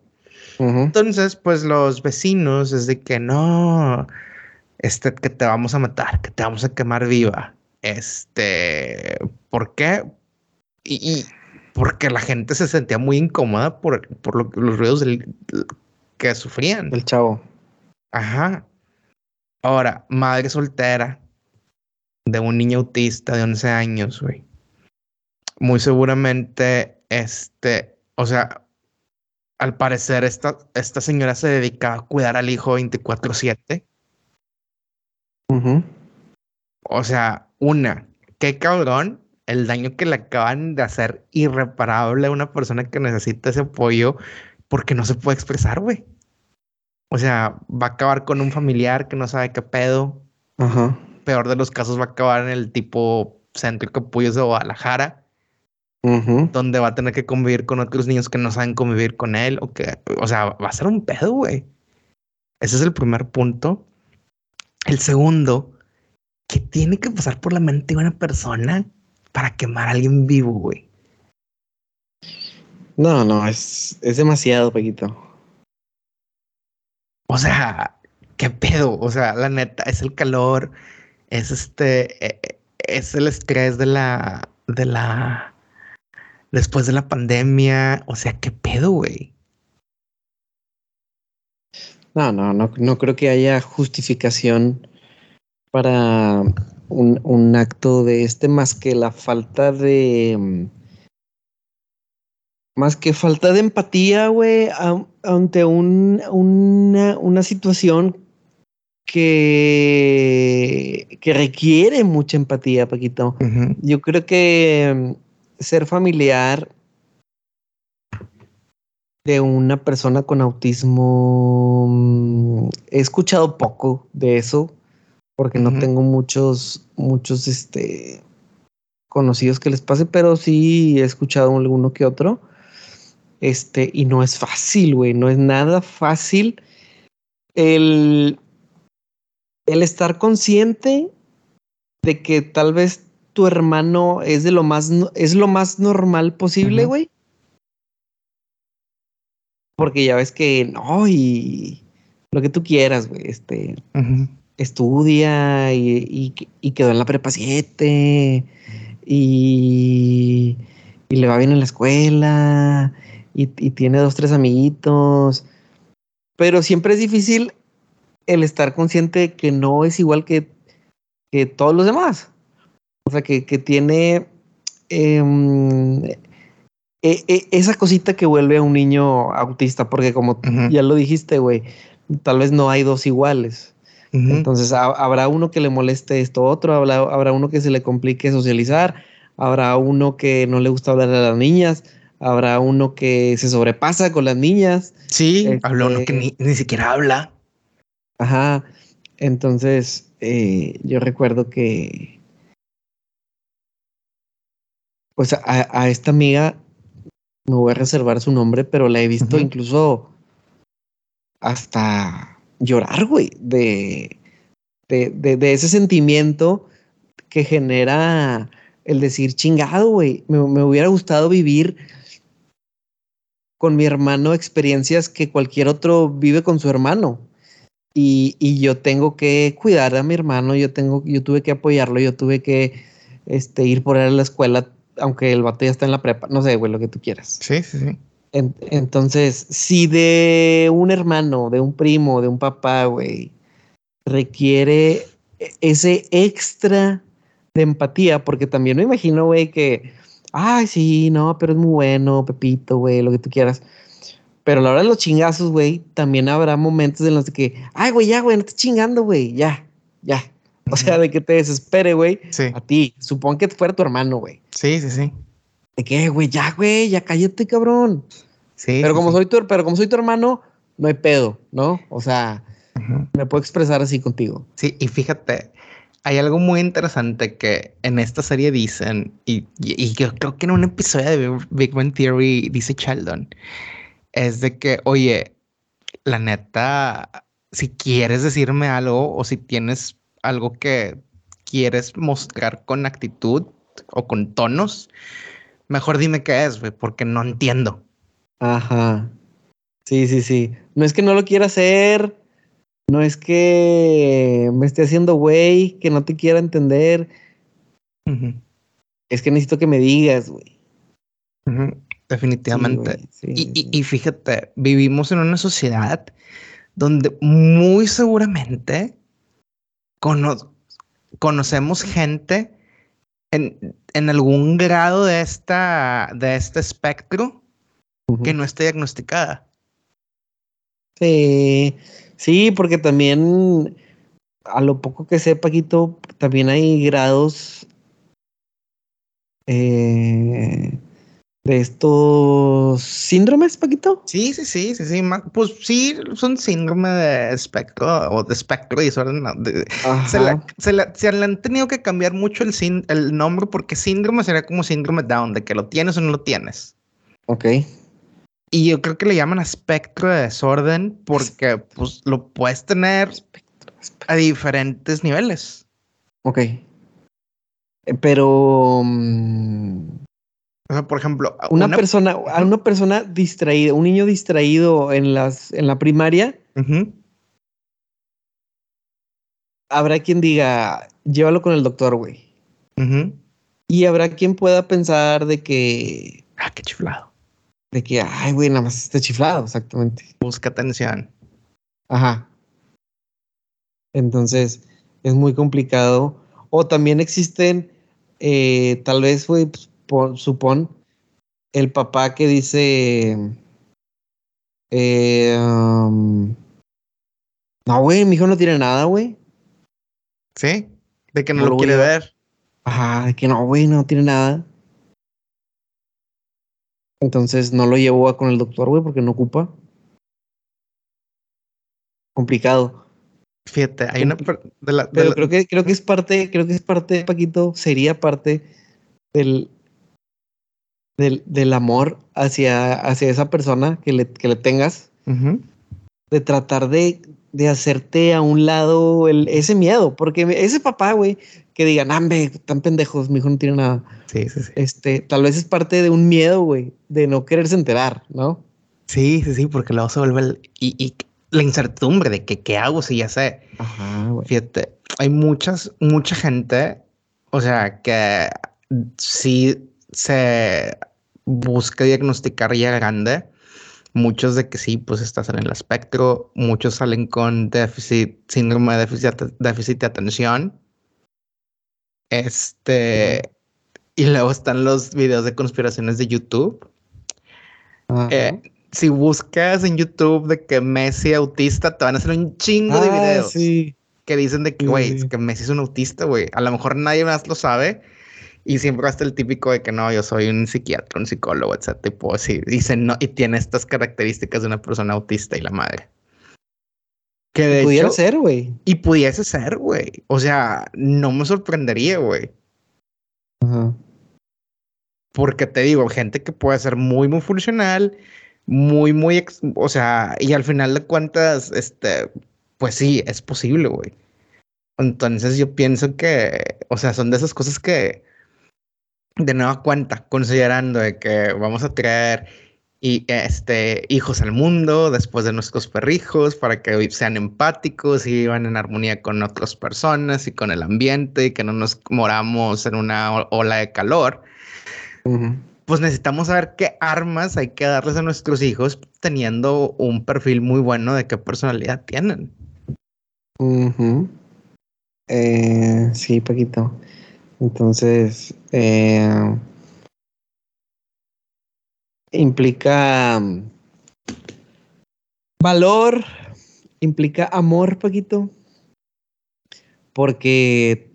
Entonces, pues los vecinos es de que no, este, que te vamos a matar, que te vamos a quemar viva. Este, ¿por qué? Y, porque la gente se sentía muy incómoda por, por los ruidos que sufrían. El chavo. Ajá. Ahora, madre soltera de un niño autista de 11 años, güey muy seguramente, este, o sea, al parecer esta, esta señora se dedica a cuidar al hijo 24/7. O sea, una, qué cabrón el daño que le acaban de hacer irreparable a una persona que necesita ese apoyo porque no se puede expresar, güey. O sea, va a acabar con un familiar que no sabe qué pedo. Peor de los casos va a acabar en el tipo centro de capullos de Guadalajara donde va a tener que convivir con otros niños que no saben convivir con él o que, o sea, va a ser un pedo, güey. Ese es el primer punto. El segundo, que tiene que pasar por la mente de una persona para quemar a alguien vivo, güey. No, no, es, es demasiado, Pequito. O sea, qué pedo. O sea, la neta, es el calor, es este, e, e, es el estrés de la, de la, después de la pandemia. O sea, ¿qué pedo, güey? No, no, no, no creo que haya justificación para un, acto de este más que la falta de. Más que falta de empatía, güey, ante un, una, una situación que, que requiere mucha empatía, Paquito. Yo creo que ser familiar de una persona con autismo, mm, he escuchado poco de eso, porque no tengo muchos, muchos, este, conocidos que les pase, pero sí he escuchado alguno que otro. Este, y no es fácil, güey, no es nada fácil el, el estar consciente de que tal vez tu hermano es de lo más, es lo más normal posible, güey. Porque ya ves que no, y lo que tú quieras, güey, este, estudia y, quedó en la prepa 7 y, y, le va bien en la escuela y, y tiene dos, tres amiguitos. Pero siempre es difícil el estar consciente que no es igual que, que todos los demás. O sea, que, tiene em, e, e, esa cosita que vuelve a un niño autista, porque como ya lo dijiste, güey, tal vez no hay dos iguales. Entonces habrá uno que le moleste esto otro, habrá, habrá uno que se le complique socializar, habrá uno que no le gusta hablar a las niñas, habrá uno que se sobrepasa con las niñas. Sí, habrá uno que este ni, siquiera habla. Ajá. Entonces, eh, yo recuerdo que pues a, esta amiga me voy a reservar su nombre, pero la he visto incluso hasta llorar, güey, de, de, ese sentimiento que genera el decir chingado, güey. Me, hubiera gustado vivir con mi hermano experiencias que cualquier otro vive con su hermano. Y, y, yo tengo que cuidar a mi hermano, yo tengo, yo tuve que apoyarlo, yo tuve que este, ir por él a la escuela aunque el vato ya está en la prepa, no sé, güey, lo que tú quieras. Sí, sí, sí. Entonces, si de un hermano, de un primo, de un papá, güey, requiere ese extra de empatía, porque también me imagino, güey, que, ay, sí, no, pero es muy bueno, Pepito, güey, lo que tú quieras. Pero a la hora de los chingazos, güey, también habrá momentos en los que, ay, güey, ya, güey, no estás chingando, güey, ya, ya, o sea, de que te desespere, güey. Sí. A ti. Supón que fuera tu hermano, güey. Sí, sí, sí. De que, güey, ya, güey, ya cállate, cabrón. Sí. Pero como soy tu, pero como soy tu hermano, no hay pedo, ¿no? O sea, me puedo expresar así contigo. Sí, y fíjate, hay algo muy interesante que en esta serie dicen, y, y, yo creo que en un episodio de Big Bang Theory dice Sheldon, es de que, oye, la neta, si quieres decirme algo o si tienes algo que quieres mostrar con actitud o con tonos, Mejor dime qué es, güey, porque no entiendo. Ajá. Sí, sí, sí. No es que no lo quiera hacer. No es que me esté haciendo güey, que no te quiera entender. Es que necesito que me digas, güey. Definitivamente. y, fíjate, vivimos en una sociedad donde muy seguramente conocemos gente en, algún grado de, esta, de este espectro que no esté diagnosticada. Sí, sí, porque también a lo poco que sé, Paquito, también hay grados eh, de estos síndromes, Paquito. Sí, sí, sí, sí, sí. Pues sí, son síndrome de espectro o de espectro y desorden. se, le, han tenido que cambiar mucho el, el nombre porque síndrome sería como síndrome Down, de que lo tienes o no lo tienes. Ok. Y yo creo que le llaman espectro de desorden porque pues lo puedes tener a diferentes niveles. Ok. Eh, pero mm, o sea, por ejemplo, una, persona, a una persona distraída, un niño distraído en las, en la primaria, habrá quien diga, llévalo con el doctor, güey. Y habrá quien pueda pensar de que. Ah, qué chiflado. De que, ay, güey, nada más está chiflado, exactamente. Busca atención. Ajá. Entonces, es muy complicado. O también existen, eh, tal vez, güey, pues, supón, el papá que dice, eh, um, no, güey, mi hijo no tiene nada, güey. Sí, de que no, lo, quiere ver. Ajá, de que no, güey, no tiene nada. Entonces no lo llevó con el doctor, güey, porque no ocupa. Complicado. Fíjate, hay una pero creo que creo que es parte, creo que es parte, Paquito, sería parte del del, amor hacia, hacia esa persona que le, que le tengas, de tratar de, de, hacerte a un lado el, ese miedo, porque ese papá, güey, que digan, nambe, tan pendejos, mi hijo no tiene nada. Sí, sí, sí. Este, tal vez es parte de un miedo, güey, de no quererse enterar, ¿no? Sí, sí, sí, porque luego se vuelve el, y, y, la incertidumbre de que qué hago si ya sé. Ajá, güey. Fíjate, hay muchas, mucha gente, o sea, que sí se busca diagnosticar ya grande. Muchos de que sí, pues estás en el espectro. Muchos salen con déficit, síndrome de déficit, déficit de atención. Este. Y luego están los videos de conspiraciones de YouTube. Eh, si buscas en YouTube de que Messi autista, te van a hacer un chingo de ah, videos que dicen de que, güey, que Messi es un autista, güey. A lo mejor nadie más lo sabe, y siempre hasta el típico de que no, yo soy un psiquiatra, un psicólogo, etc. Tipo así. Dicen no, y tiene estas características de una persona autista y la madre. Que de pudiera ser, güey. Y pudiese ser, güey. O sea, no me sorprendería, güey. Ajá. Porque te digo, gente que puede ser muy, muy funcional, muy, muy, o sea, y al final de cuentas, este, pues sí, es posible, güey. Entonces yo pienso que, o sea, son de esas cosas que, de nueva cuenta, considerando de que vamos a traer y este, hijos al mundo después de nuestros perrijos para que sean empáticos y vivan en armonía con otras personas y con el ambiente y que no nos moramos en una ola de calor. Pues necesitamos saber qué armas hay que darles a nuestros hijos teniendo un perfil muy bueno de qué personalidad tienen. eh, sí, Paquito. Entonces, eh, implica mm, valor, implica amor, Paquito. Porque,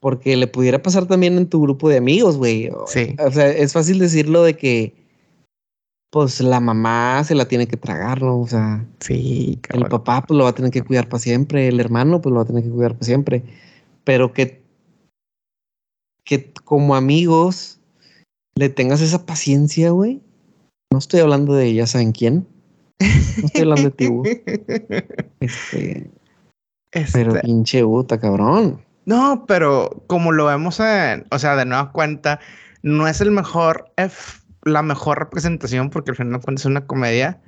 porque le pudiera pasar también en tu grupo de amigos, güey. Sí. O sea, es fácil decirlo de que, pues la mamá se la tiene que tragar, ¿no? O sea, sí, el papá pues lo va a tener que cuidar para siempre, el hermano pues lo va a tener que cuidar para siempre. Pero que que como amigos le tengas esa paciencia, güey. No estoy hablando de ya saben quién. No estoy hablando de ti, güey. Este, Pero este pinche puta, cabrón. No, pero como lo vemos en, o sea, de nueva cuenta, no es el mejor, la mejor representación porque al final es una comedia,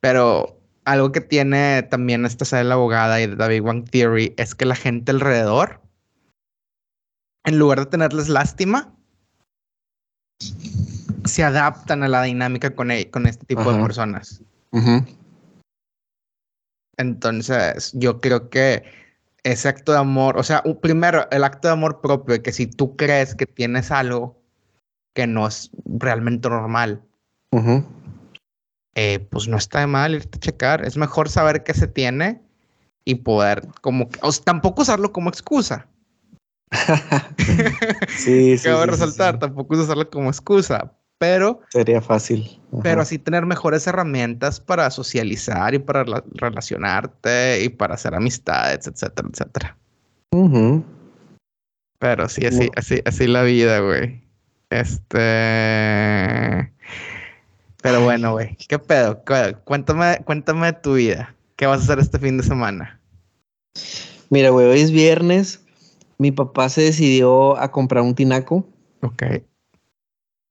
pero algo que tiene también esta serie la abogada y de David One Theory es que la gente alrededor, en lugar de tenerles lástima, se adaptan a la dinámica con, e, con este tipo de personas. Entonces, yo creo que ese acto de amor, o sea, primero, el acto de amor propio, que si tú crees que tienes algo que no es realmente normal, eh, pues no está de mal irte a checar. Es mejor saber qué se tiene y poder, como, o tampoco usarlo como excusa. sí, sí. Cabe resaltar, tampoco usarlo como excusa, pero... Sería fácil. Pero así tener mejores herramientas para socializar y para relacionarte y para hacer amistades, etcétera, etcétera. Pero sí, así, así, así la vida, güey. Este... Pero bueno, güey, ¿qué pedo? Cuéntame, cuéntame de tu vida. ¿Qué vas a hacer este fin de semana? Mira, güey, hoy es viernes. Mi papá se decidió a comprar un tinaco. Ok.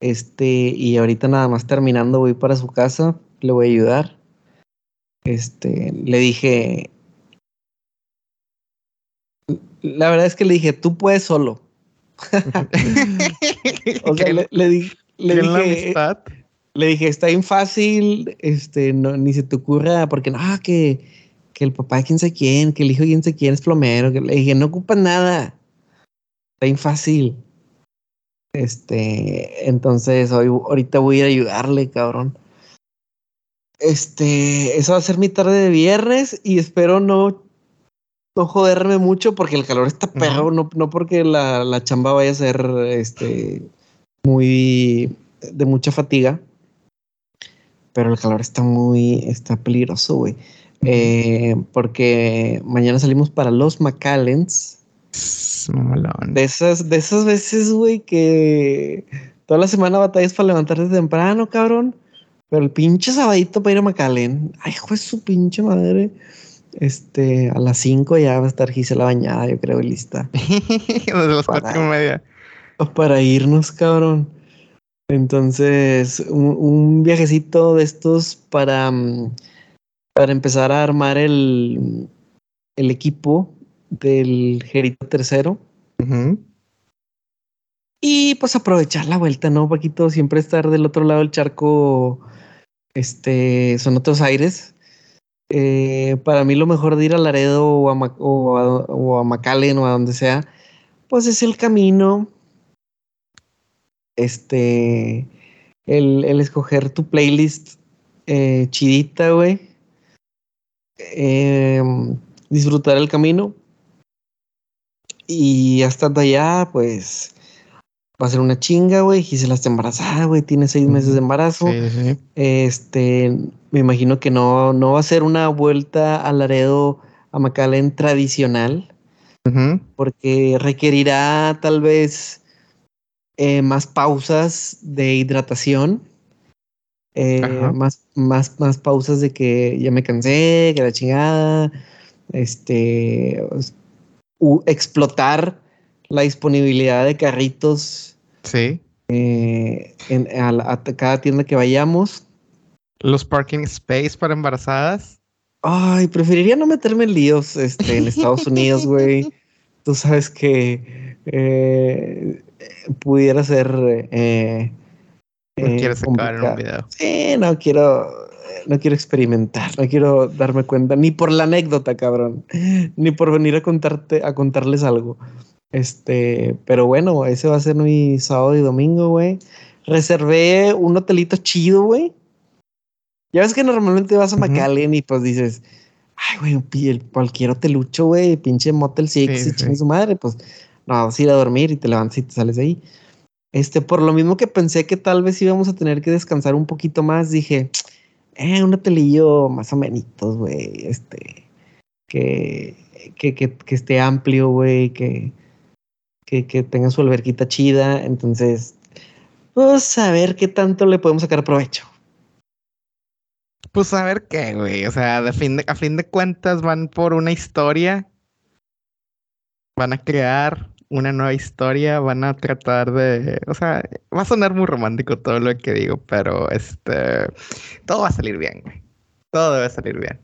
Este, y ahorita nada más terminando voy para su casa, le voy a ayudar. Este, le dije, la verdad es que le dije, tú puedes solo. o sea, le, le, dije, le dije, está bien fácil, este, no, ni se te ocurra, porque no, que, que el papá de quién sé quién, que el hijo de quién sé quién es plomero, que le dije, no ocupa nada, está bien fácil. Este, entonces hoy, ahorita voy a ayudarle, cabrón. Este, eso va a ser mi tarde de viernes y espero no, no joderme mucho porque el calor está perro, no, no porque la, la, chamba vaya a ser este muy de mucha fatiga. Pero el calor está muy, está peligroso, güey. Eh, porque mañana salimos para los McAllens de esas, de esas veces, güey, que toda la semana batallas para levantarte temprano, cabrón. Pero el pinche sabadito para ir a Macalén. Ay, juez su pinche madre. Este, a las 5 ya va a estar Gisela bañada, yo creo, lista. Desde las cuatro y media. Para irnos, cabrón. Entonces, un, viajecito de estos para, mm, para empezar a armar el, el equipo del Gerito tercero. Y pues aprovechar la vuelta, ¿no, Paquito? Siempre estar del otro lado del charco, este, son otros aires. Eh, para mí lo mejor de ir a Laredo o a, o, a, o a McAllen o a donde sea, pues es el camino. Este, el, el escoger tu playlist eh, chidita, güey. Eh, disfrutar el camino. Y hasta allá, pues va a ser una chinga, güey. Gisela está embarazada, güey. Tiene seis meses de embarazo. Este, me imagino que no, no va a ser una vuelta al Laredo a McAllen tradicional. Porque requerirá tal vez eh, más pausas de hidratación. Eh, más, más, más pausas de que ya me cansé, que la chingada. Este, explotar la disponibilidad de carritos. Sí. Eh, en, a, cada tienda que vayamos. Los parking space para embarazadas. Ay, preferiría no meterme en líos este, en Estados Unidos, güey. Tú sabes que eh, pudiera ser. Eh, no quieres sacar un video. Sí, no quiero no quiero experimentar, no quiero darme cuenta, ni por la anécdota, cabrón, ni por venir a contarte, a contarles algo. Este, pero bueno, ese va a ser mi sábado y domingo, güey. Reservé un hotelito chido, güey. Ya ves que normalmente vas a McAllen y pues dices, ay, güey, cualquier hotelucho, güey, pinche Motel Six y sí. su madre, pues no, vas a ir a dormir y te levantas y te sales de ahí. Este, por lo mismo que pensé que tal vez íbamos a tener que descansar un poquito más, dije, eh, un hotelillo más o menos, güey, este, que, que, que, que esté amplio, güey, que, que, que tenga su alberquita chida, entonces, pues a ver qué tanto le podemos sacar provecho. Pues a ver qué, güey, o sea, de fin de, a fin de cuentas van por una historia, van a crear una nueva historia, van a tratar de, o sea, va a sonar muy romántico todo lo que digo, pero este, todo va a salir bien, güey. Todo debe salir bien.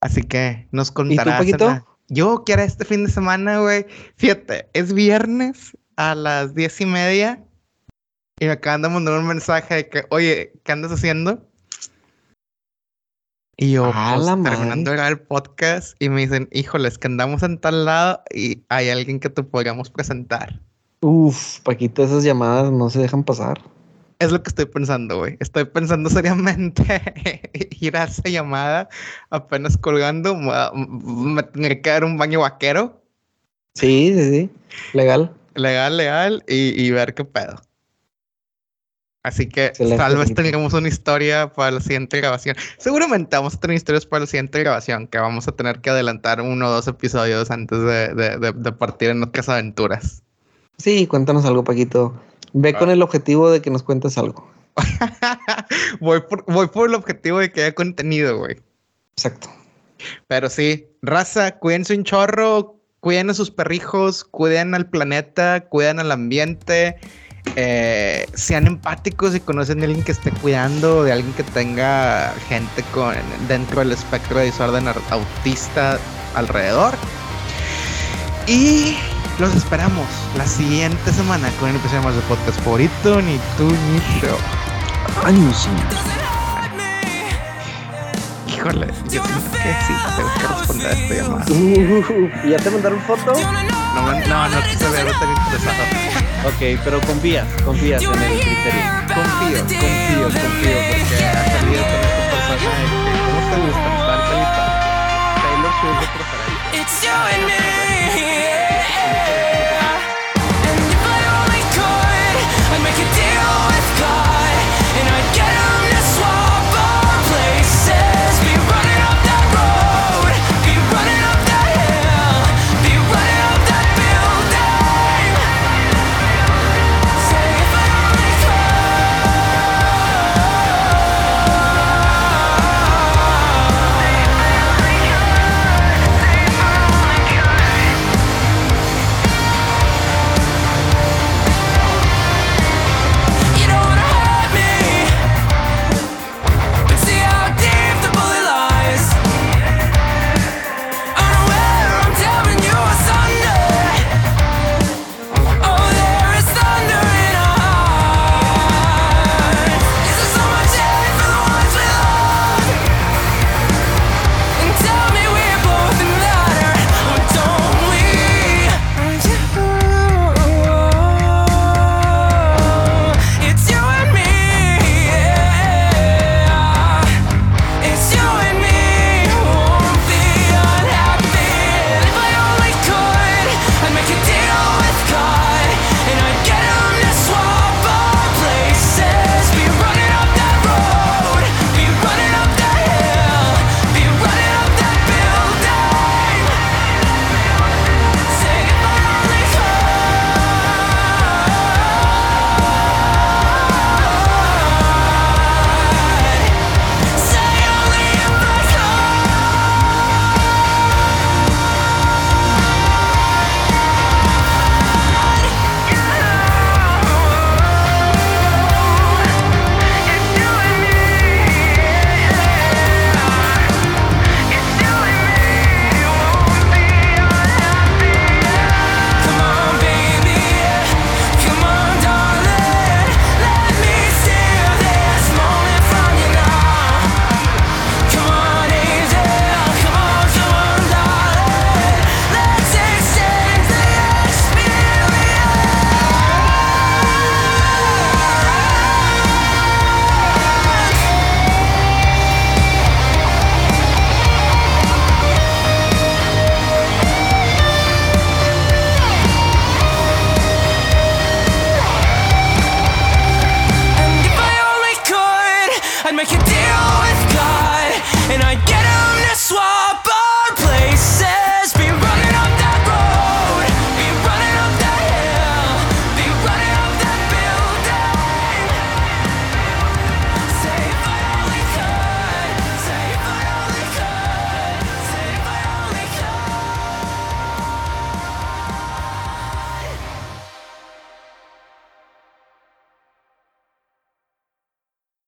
Así que nos contarás. ¿Y tú, Yo quiero este fin de semana, güey. Fíjate, es viernes a las diez y media y me acaban de mandar un mensaje de que, oye, ¿qué andas haciendo? Y yo, pues, terminando el podcast, y me dicen, híjoles, que andamos en tal lado y hay alguien que te podríamos presentar. Uf, Paquito, esas llamadas no se dejan pasar. Es lo que estoy pensando, güey. Estoy pensando seriamente ir a esa llamada apenas colgando. Me tendré que dar un baño vaquero. Sí, sí, sí. Legal. Legal, legal. Y, y ver qué pedo. Así que tal vez tengamos una historia para la siguiente grabación. Seguramente vamos a tener historias para la siguiente grabación, que vamos a tener que adelantar uno o dos episodios antes de, partir en otras aventuras. Sí, cuéntanos algo, Paquito. Ve con ah. el objetivo de que nos cuentes algo. voy, por, voy por el objetivo de que haya contenido, güey. Exacto. Pero sí, raza, cuídense un chorro, cuiden a sus perrijos, cuiden al planeta, cuiden al ambiente. Eh, sean empáticos y conocen a alguien que esté cuidando, de alguien que tenga gente con, dentro del espectro de desorden autista alrededor. Y los esperamos la siguiente semana con el episodio más de podcast favorito, ni tú ni yo. Ánimo, Híjole, yo siento que sí, tengo que responder a esta llamada. Uh, ¿Ya te mandaron foto? No, no, no se ve tan interesado. Ok, pero confías, confías en el criterio. Confío, confío, confío, porque ha salido con esta persona de que, ¿cómo te gusta? Estar calita. Taylor Swift de preferencia.